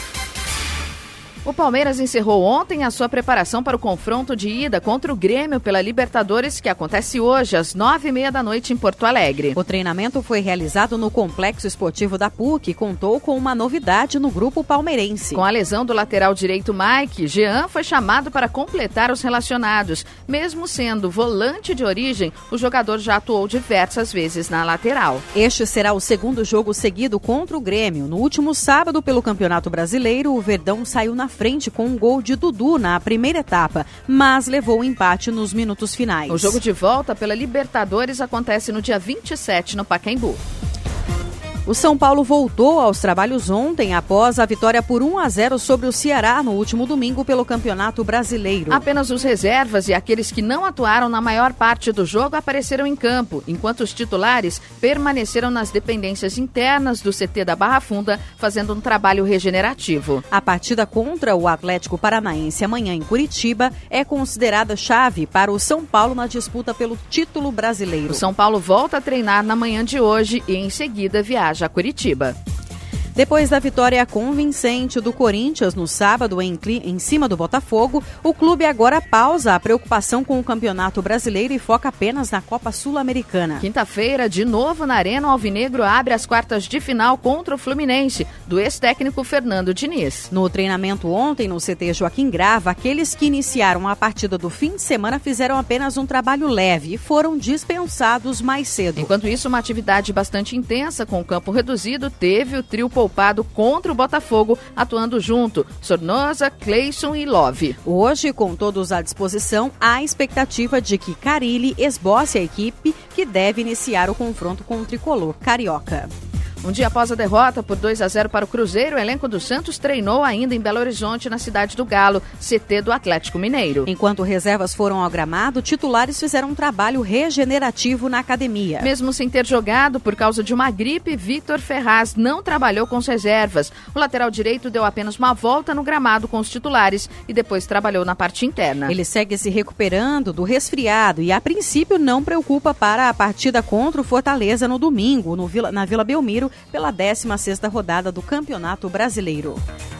Speaker 2: O Palmeiras encerrou ontem a sua preparação para o confronto de ida contra o Grêmio pela Libertadores, que acontece hoje, às nove e meia da noite, em Porto Alegre.
Speaker 3: O treinamento foi realizado no Complexo Esportivo da PUC e contou com uma novidade no grupo palmeirense.
Speaker 2: Com a lesão do lateral direito Mike, Jean foi chamado para completar os relacionados. Mesmo sendo volante de origem, o jogador já atuou diversas vezes na lateral.
Speaker 3: Este será o segundo jogo seguido contra o Grêmio. No último sábado, pelo Campeonato Brasileiro, o Verdão saiu na frente com um gol de Dudu na primeira etapa, mas levou o empate nos minutos finais.
Speaker 2: O jogo de volta pela Libertadores acontece no dia 27 no Pacaembu.
Speaker 3: O São Paulo voltou aos trabalhos ontem após a vitória por 1 a 0 sobre o Ceará no último domingo pelo Campeonato Brasileiro.
Speaker 2: Apenas os reservas e aqueles que não atuaram na maior parte do jogo apareceram em campo, enquanto os titulares permaneceram nas dependências internas do CT da Barra Funda, fazendo um trabalho regenerativo.
Speaker 3: A partida contra o Atlético Paranaense amanhã em Curitiba é considerada chave para o São Paulo na disputa pelo título brasileiro.
Speaker 2: O São Paulo volta a treinar na manhã de hoje e em seguida viaja a Curitiba.
Speaker 3: Depois da vitória convincente do Corinthians no sábado em, em, cima do Botafogo, o clube agora pausa a preocupação com o Campeonato Brasileiro e foca apenas na Copa Sul-Americana.
Speaker 2: Quinta-feira, de novo na Arena, o Alvinegro abre as quartas de final contra o Fluminense, do ex-técnico Fernando Diniz.
Speaker 3: No treinamento ontem no CT Joaquim Grava, aqueles que iniciaram a partida do fim de semana fizeram apenas um trabalho leve e foram dispensados mais cedo.
Speaker 2: Enquanto isso, uma atividade bastante intensa com o campo reduzido teve o trio poupado contra o Botafogo, atuando junto, Sornosa, Cleison e Love.
Speaker 3: Hoje, com todos à disposição, há a expectativa de que Carilli esboce a equipe que deve iniciar o confronto com o tricolor carioca.
Speaker 2: Um dia após a derrota por 2 a 0 para o Cruzeiro, o elenco do Santos treinou ainda em Belo Horizonte, na cidade do Galo, CT do Atlético Mineiro.
Speaker 3: Enquanto reservas foram ao gramado, titulares fizeram um trabalho regenerativo na academia.
Speaker 2: Mesmo sem ter jogado por causa de uma gripe, Victor Ferraz não trabalhou com as reservas. O lateral direito deu apenas uma volta no gramado com os titulares e depois trabalhou na parte interna.
Speaker 3: Ele segue se recuperando do resfriado e, a princípio, não preocupa para a partida contra o Fortaleza no domingo, no Vila, na Vila Belmiro, pela 16ª rodada do Campeonato Brasileiro.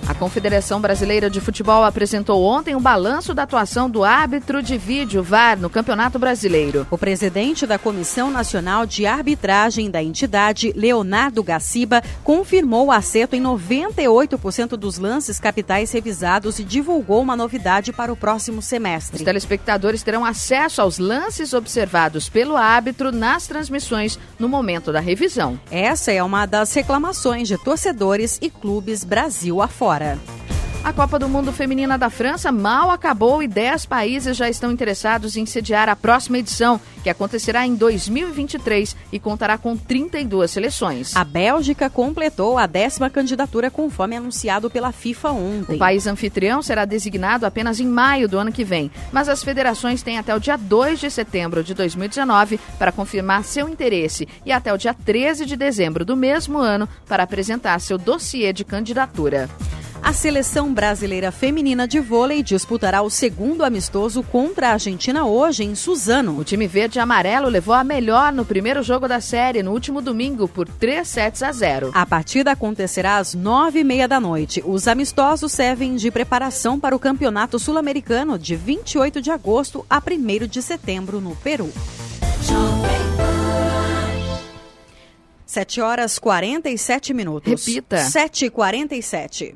Speaker 2: A Confederação Brasileira de Futebol apresentou ontem o um balanço da atuação do árbitro de vídeo VAR no Campeonato Brasileiro.
Speaker 3: O presidente da Comissão Nacional de Arbitragem da entidade, Leonardo Gaciba, confirmou o acerto em 98% dos lances capitais revisados e divulgou uma novidade para o próximo semestre.
Speaker 2: Os telespectadores terão acesso aos lances observados pelo árbitro nas transmissões no momento da revisão.
Speaker 3: Essa é uma das reclamações de torcedores e clubes Brasil afora.
Speaker 2: A Copa do Mundo Feminina da França mal acabou e 10 países já estão interessados em sediar a próxima edição, que acontecerá em 2023 e contará com 32 seleções.
Speaker 3: A Bélgica completou a décima candidatura conforme anunciado pela FIFA ontem.
Speaker 2: O país anfitrião será designado apenas em maio do ano que vem, mas as federações têm até o dia 2 de setembro de 2019 para confirmar seu interesse e até o dia 13 de dezembro do mesmo ano para apresentar seu dossiê de candidatura.
Speaker 3: A seleção brasileira feminina de vôlei disputará o segundo amistoso contra a Argentina hoje em Suzano.
Speaker 2: O time verde e amarelo levou a melhor no primeiro jogo da série no último domingo por 3 sets a 0.
Speaker 3: A partida acontecerá às nove e meia da noite. Os amistosos servem de preparação para o Campeonato Sul-Americano de 28 de agosto a 1 de setembro no Peru. 7 horas 47 minutos.
Speaker 2: Repita.
Speaker 3: 7h47.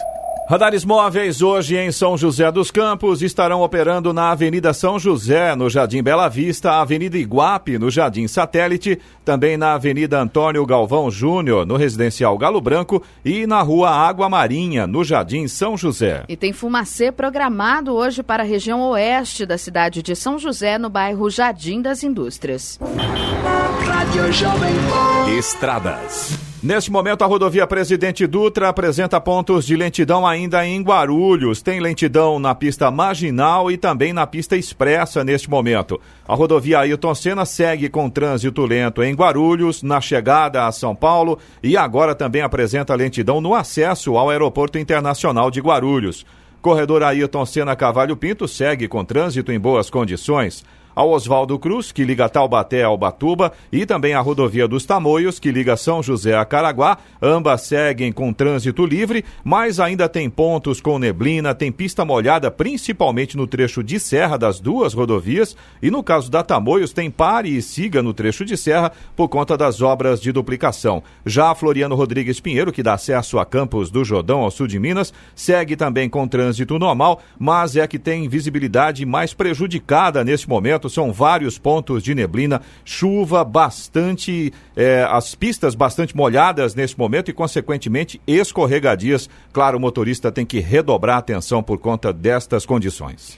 Speaker 7: Radares móveis hoje em São José dos Campos estarão operando na Avenida São José, no Jardim Bela Vista, Avenida Iguape, no Jardim Satélite, também na Avenida Antônio Galvão Júnior, no Residencial Galo Branco e na Rua Água Marinha, no Jardim São José.
Speaker 2: E tem fumacê programado hoje para a região oeste da cidade de São José, no bairro Jardim das Indústrias.
Speaker 10: Rádio Jovem Pan.
Speaker 7: Estradas. Neste momento, a rodovia Presidente Dutra apresenta pontos de lentidão ainda em Guarulhos. Tem lentidão na pista marginal e também na pista expressa neste momento. A rodovia Ailton Senna segue com trânsito lento em Guarulhos, na chegada a São Paulo e agora também apresenta lentidão no acesso ao Aeroporto Internacional de Guarulhos. Corredor Ailton Senna Cavalho Pinto segue com trânsito em boas condições ao Oswaldo Cruz, que liga Taubaté ao Batuba, e também a rodovia dos Tamoios, que liga São José a Caraguá. Ambas seguem com trânsito livre, mas ainda tem pontos com neblina, tem pista molhada, principalmente no trecho de serra das duas rodovias, e no caso da Tamoios tem pare e siga no trecho de serra por conta das obras de duplicação. Já Floriano Rodrigues Pinheiro, que dá acesso a Campos do Jordão, ao sul de Minas, segue também com trânsito normal, mas é que tem visibilidade mais prejudicada neste momento são vários pontos de neblina, chuva bastante, é, as pistas bastante molhadas nesse momento e, consequentemente, escorregadias. Claro, o motorista tem que redobrar a atenção por conta destas condições.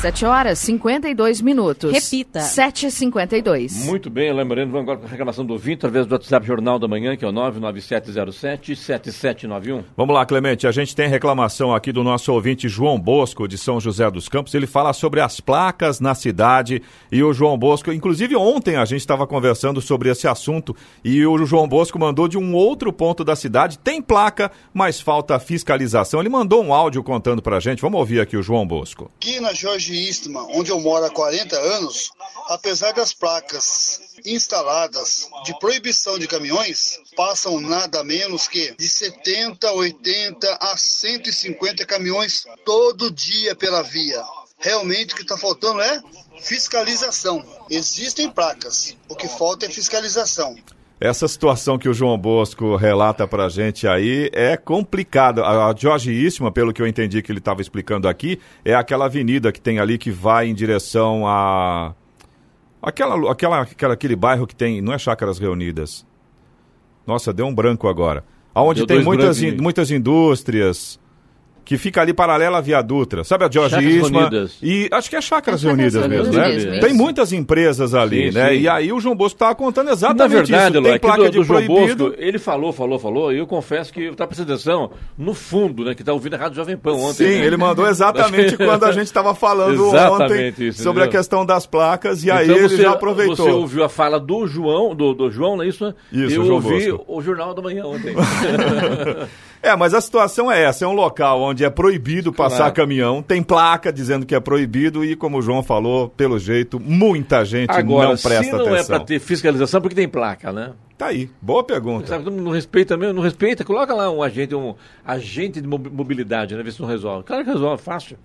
Speaker 2: 7 horas 52 minutos.
Speaker 3: Repita.
Speaker 2: 7h52.
Speaker 1: Muito bem, lembrando, vamos agora com a reclamação do ouvinte através do WhatsApp Jornal da Manhã, que é o 99707-7791.
Speaker 7: Vamos lá, Clemente. A gente tem reclamação aqui do nosso ouvinte João Bosco, de São José dos Campos. Ele fala sobre as placas na cidade e o João Bosco, inclusive ontem a gente estava conversando sobre esse assunto e o João Bosco mandou de um outro ponto da cidade. Tem placa, mas falta fiscalização. Ele mandou um áudio contando pra gente. Vamos ouvir aqui o João Bosco.
Speaker 11: Aqui na Jorge Istma, onde eu moro há 40 anos, apesar das placas instaladas de proibição de caminhões, passam nada menos que de 70, 80 a 150 caminhões todo dia pela via. Realmente o que está faltando é fiscalização. Existem placas, o que falta é fiscalização.
Speaker 7: Essa situação que o João Bosco relata pra gente aí é complicada. A Jorge Istma, pelo que eu entendi que ele estava explicando aqui, é aquela avenida que tem ali que vai em direção a. Aquela, aquela, aquela, aquele bairro que tem. Não é Chácaras Reunidas. Nossa, deu um branco agora. Onde tem muitas, in, muitas indústrias que fica ali paralela à Via Dutra. Sabe a Jorge Isma? E acho que é Chácaras é Reunidas é mesmo, né? Mesmo, tem muitas empresas ali, sim, né? Sim. E aí o João Bosco estava contando exatamente
Speaker 1: Na verdade,
Speaker 7: isso. Tem
Speaker 1: placa do, do de João Bosco, ele falou, falou, falou, e eu confesso que está prestando atenção no fundo, né? Que está ouvindo a Rádio Jovem Pan ontem.
Speaker 7: Sim,
Speaker 1: né?
Speaker 7: ele mandou exatamente quando a gente estava falando ontem isso, sobre entendeu? a questão das placas e então aí ele já aproveitou.
Speaker 1: Você ouviu a fala do João, do, do João, não é isso? Né?
Speaker 7: Isso,
Speaker 1: eu
Speaker 7: João
Speaker 1: ouvi
Speaker 7: Bosco.
Speaker 1: o Jornal da Manhã ontem.
Speaker 7: É, mas a situação é essa: é um local onde é proibido passar claro. caminhão, tem placa dizendo que é proibido e, como o João falou, pelo jeito, muita gente
Speaker 1: Agora,
Speaker 7: não presta atenção.
Speaker 1: Se não é para ter fiscalização, porque tem placa, né?
Speaker 7: Tá aí, boa pergunta.
Speaker 1: Sabe, não respeita mesmo, não respeita, coloca lá um agente, um agente de mobilidade, né? Ver se não resolve. Claro que resolve, fácil.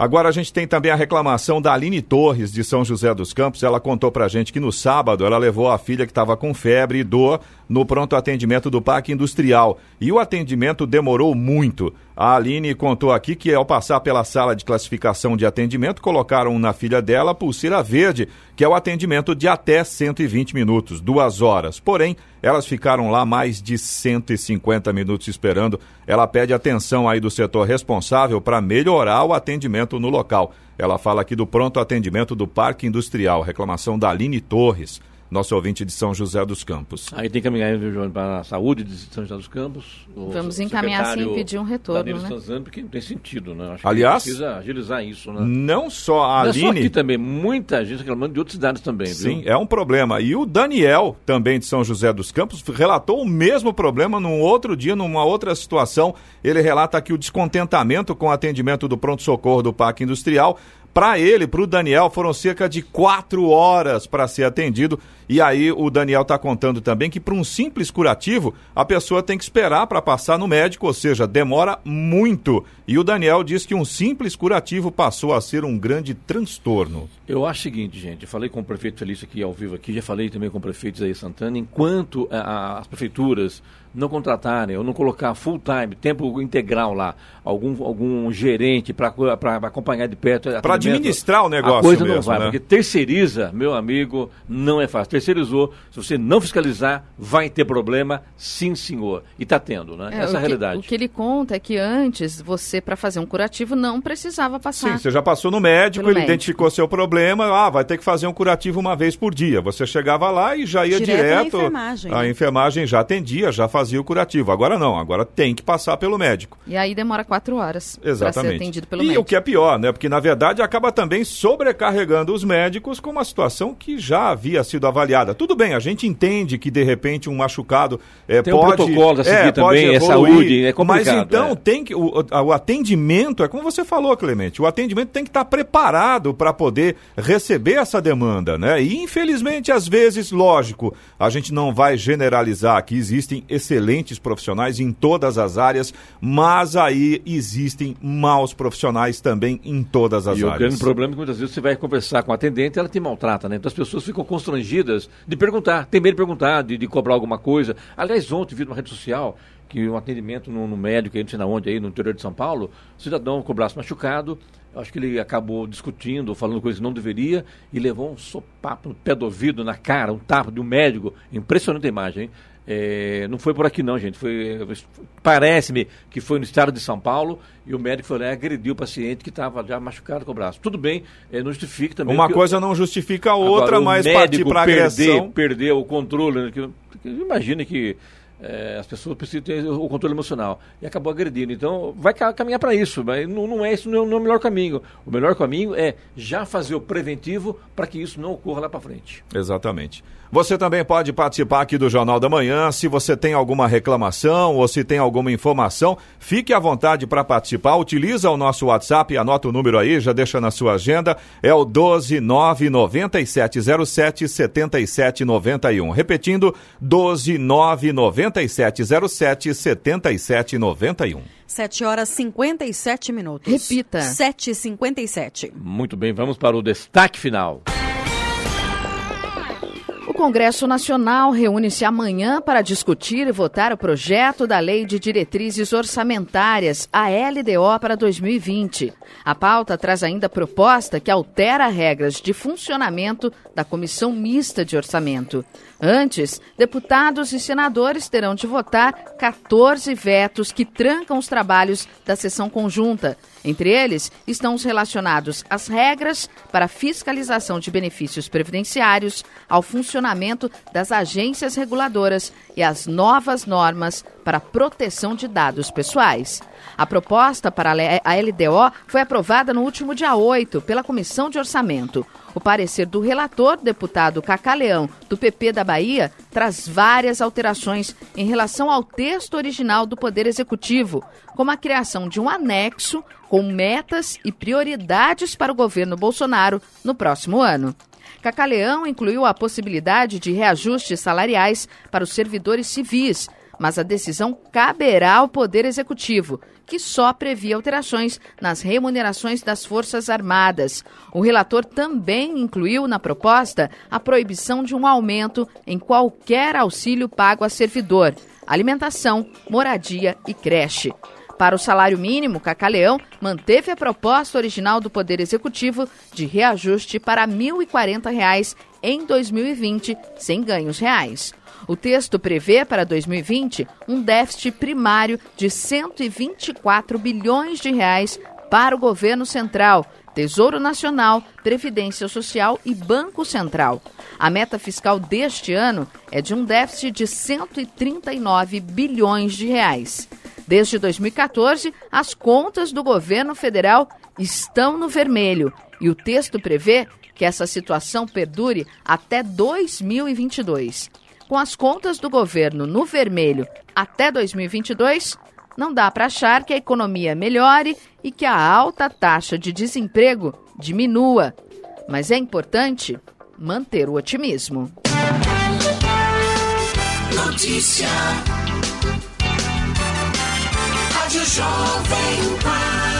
Speaker 7: Agora a gente tem também a reclamação da Aline Torres, de São José dos Campos. Ela contou pra gente que no sábado ela levou a filha que estava com febre e dor no pronto atendimento do Parque Industrial. E o atendimento demorou muito. A Aline contou aqui que ao passar pela sala de classificação de atendimento, colocaram na filha dela a pulseira verde, que é o atendimento de até 120 minutos, duas horas. Porém, elas ficaram lá mais de 150 minutos esperando. Ela pede atenção aí do setor responsável para melhorar o atendimento no local. Ela fala aqui do pronto atendimento do Parque Industrial, reclamação da Aline Torres nosso ouvinte de São José dos Campos.
Speaker 1: Aí tem que encaminhar para a saúde de São José dos Campos.
Speaker 2: Vamos encaminhar sim e pedir um retorno,
Speaker 1: Danilo
Speaker 2: né?
Speaker 1: Sanzano, porque não tem sentido, né?
Speaker 7: Acho Aliás,
Speaker 1: precisa agilizar isso, né?
Speaker 7: Não só a
Speaker 1: não
Speaker 7: Aline...
Speaker 1: É só aqui também, muita gente reclamando de outras cidades também,
Speaker 7: Sim,
Speaker 1: viu?
Speaker 7: é um problema. E o Daniel, também de São José dos Campos, relatou o mesmo problema num outro dia, numa outra situação. Ele relata aqui o descontentamento com o atendimento do pronto-socorro do Parque Industrial, para ele, para o Daniel, foram cerca de quatro horas para ser atendido. E aí o Daniel está contando também que para um simples curativo, a pessoa tem que esperar para passar no médico, ou seja, demora muito. E o Daniel diz que um simples curativo passou a ser um grande transtorno.
Speaker 1: Eu acho o seguinte, gente, falei com o prefeito Felício aqui ao vivo aqui, já falei também com o prefeito Zé Santana, enquanto a, a, as prefeituras não contratarem ou não colocar full time, tempo integral lá, algum, algum gerente para acompanhar de perto.
Speaker 7: Para administrar o negócio.
Speaker 1: A coisa
Speaker 7: mesmo,
Speaker 1: não vai,
Speaker 7: né?
Speaker 1: porque terceiriza, meu amigo, não é fácil. Terceirizou, se você não fiscalizar, vai ter problema, sim, senhor. E está tendo, né?
Speaker 2: É,
Speaker 1: Essa é a
Speaker 2: que,
Speaker 1: realidade.
Speaker 2: O que ele conta é que antes, você, para fazer um curativo, não precisava passar.
Speaker 7: Sim, você já passou no médico, ele
Speaker 2: médico.
Speaker 7: identificou seu problema, ah, vai ter que fazer um curativo uma vez por dia. Você chegava lá e já ia
Speaker 3: Direto
Speaker 7: direto. A
Speaker 3: né?
Speaker 7: enfermagem já atendia, já fazia o curativo. Agora não, agora tem que passar pelo médico.
Speaker 2: E aí demora quatro horas para ser
Speaker 7: Exatamente.
Speaker 2: atendido pelo
Speaker 7: e
Speaker 2: médico.
Speaker 7: o que é pior, né? Porque na verdade acaba também sobrecarregando os médicos com uma situação que já havia sido avaliada. Tudo bem, a gente entende que de repente um machucado é,
Speaker 1: Tem um
Speaker 7: pode.
Speaker 1: protocolo a seguir
Speaker 7: é,
Speaker 1: também, é saúde, é complicado,
Speaker 7: Mas então
Speaker 1: é.
Speaker 7: tem que. O, o- atendimento, é como você falou, Clemente, o atendimento tem que estar preparado para poder receber essa demanda, né? E infelizmente, às vezes, lógico, a gente não vai generalizar aqui, existem excelentes profissionais em todas as áreas, mas aí existem maus profissionais também em todas as
Speaker 1: e o
Speaker 7: áreas.
Speaker 1: grande problema é que muitas vezes você vai conversar com a atendente e ela te maltrata, né? Então as pessoas ficam constrangidas de perguntar, tem medo de perguntar, de, de cobrar alguma coisa. Aliás, ontem vi numa rede social que um atendimento no, no médico, aí, não sei na onde, aí no interior de São Paulo, o cidadão com o braço machucado, acho que ele acabou discutindo, falando coisas que não deveria, e levou um sopapo no pé do ouvido, na cara, um tapa de um médico. Impressionante a imagem, hein? É, não foi por aqui não, gente. Foi, parece-me que foi no estado de São Paulo e o médico foi lá e agrediu o paciente que estava já machucado com o braço. Tudo bem, é, não justifica também.
Speaker 7: Uma coisa não justifica a outra,
Speaker 1: Agora,
Speaker 7: mas partir para
Speaker 1: perder,
Speaker 7: agressão.
Speaker 1: perder o controle, né, que, que imagine que é, as pessoas precisam ter o controle emocional e acabou agredindo. Então, vai ca- caminhar para isso, mas não, não é isso não é, não é o melhor caminho. O melhor caminho é já fazer o preventivo para que isso não ocorra lá para frente.
Speaker 7: Exatamente. Você também pode participar aqui do Jornal da Manhã. Se você tem alguma reclamação ou se tem alguma informação, fique à vontade para participar. Utiliza o nosso WhatsApp, anota o número aí, já deixa na sua agenda. É o 12997077791. Repetindo, 1299707 7707 7791.
Speaker 3: 7 horas 57 minutos.
Speaker 2: Repita.
Speaker 3: 7h57.
Speaker 1: Muito bem, vamos para o destaque final.
Speaker 2: Congresso Nacional reúne-se amanhã para discutir e votar o projeto da Lei de Diretrizes Orçamentárias, a LDO, para 2020. A pauta traz ainda proposta que altera regras de funcionamento da Comissão Mista de Orçamento. Antes, deputados e senadores terão de votar 14 vetos que trancam os trabalhos da sessão conjunta. Entre eles estão os relacionados às regras para fiscalização de benefícios previdenciários, ao funcionamento das agências reguladoras e às novas normas para proteção de dados pessoais. A proposta para a LDO foi aprovada no último dia 8 pela Comissão de Orçamento. O parecer do relator, deputado Cacá Leão, do PP da Bahia, traz várias alterações em relação ao texto original do Poder Executivo, como a criação de um anexo com metas e prioridades para o governo Bolsonaro no próximo ano. Cacaleão incluiu a possibilidade de reajustes salariais para os servidores civis, mas a decisão caberá ao Poder Executivo, que só previa alterações nas remunerações das Forças Armadas. O relator também incluiu na proposta a proibição de um aumento em qualquer auxílio pago a servidor, alimentação, moradia e creche. Para o salário mínimo, Cacaleão manteve a proposta original do Poder Executivo de reajuste para R$ 1.040 em 2020, sem ganhos reais. O texto prevê para 2020 um déficit primário de 124 bilhões de reais para o governo central, Tesouro Nacional, Previdência Social e Banco Central. A meta fiscal deste ano é de um déficit de 139 bilhões de reais. Desde 2014, as contas do governo federal estão no vermelho e o texto prevê que essa situação perdure até 2022 com as contas do governo no vermelho até 2022, não dá para achar que a economia melhore e que a alta taxa de desemprego diminua. Mas é importante manter o otimismo.
Speaker 10: Notícia. Rádio Jovem Pan.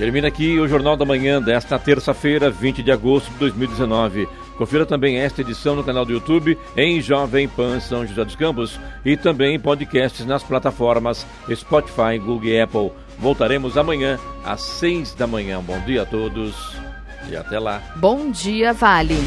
Speaker 1: Termina aqui o Jornal da Manhã desta terça-feira, 20 de agosto de 2019. Confira também esta edição no canal do YouTube em Jovem Pan São José dos Campos e também podcasts nas plataformas Spotify, Google e Apple. Voltaremos amanhã às 6 da manhã. Bom dia a todos e até lá.
Speaker 2: Bom dia, Vale.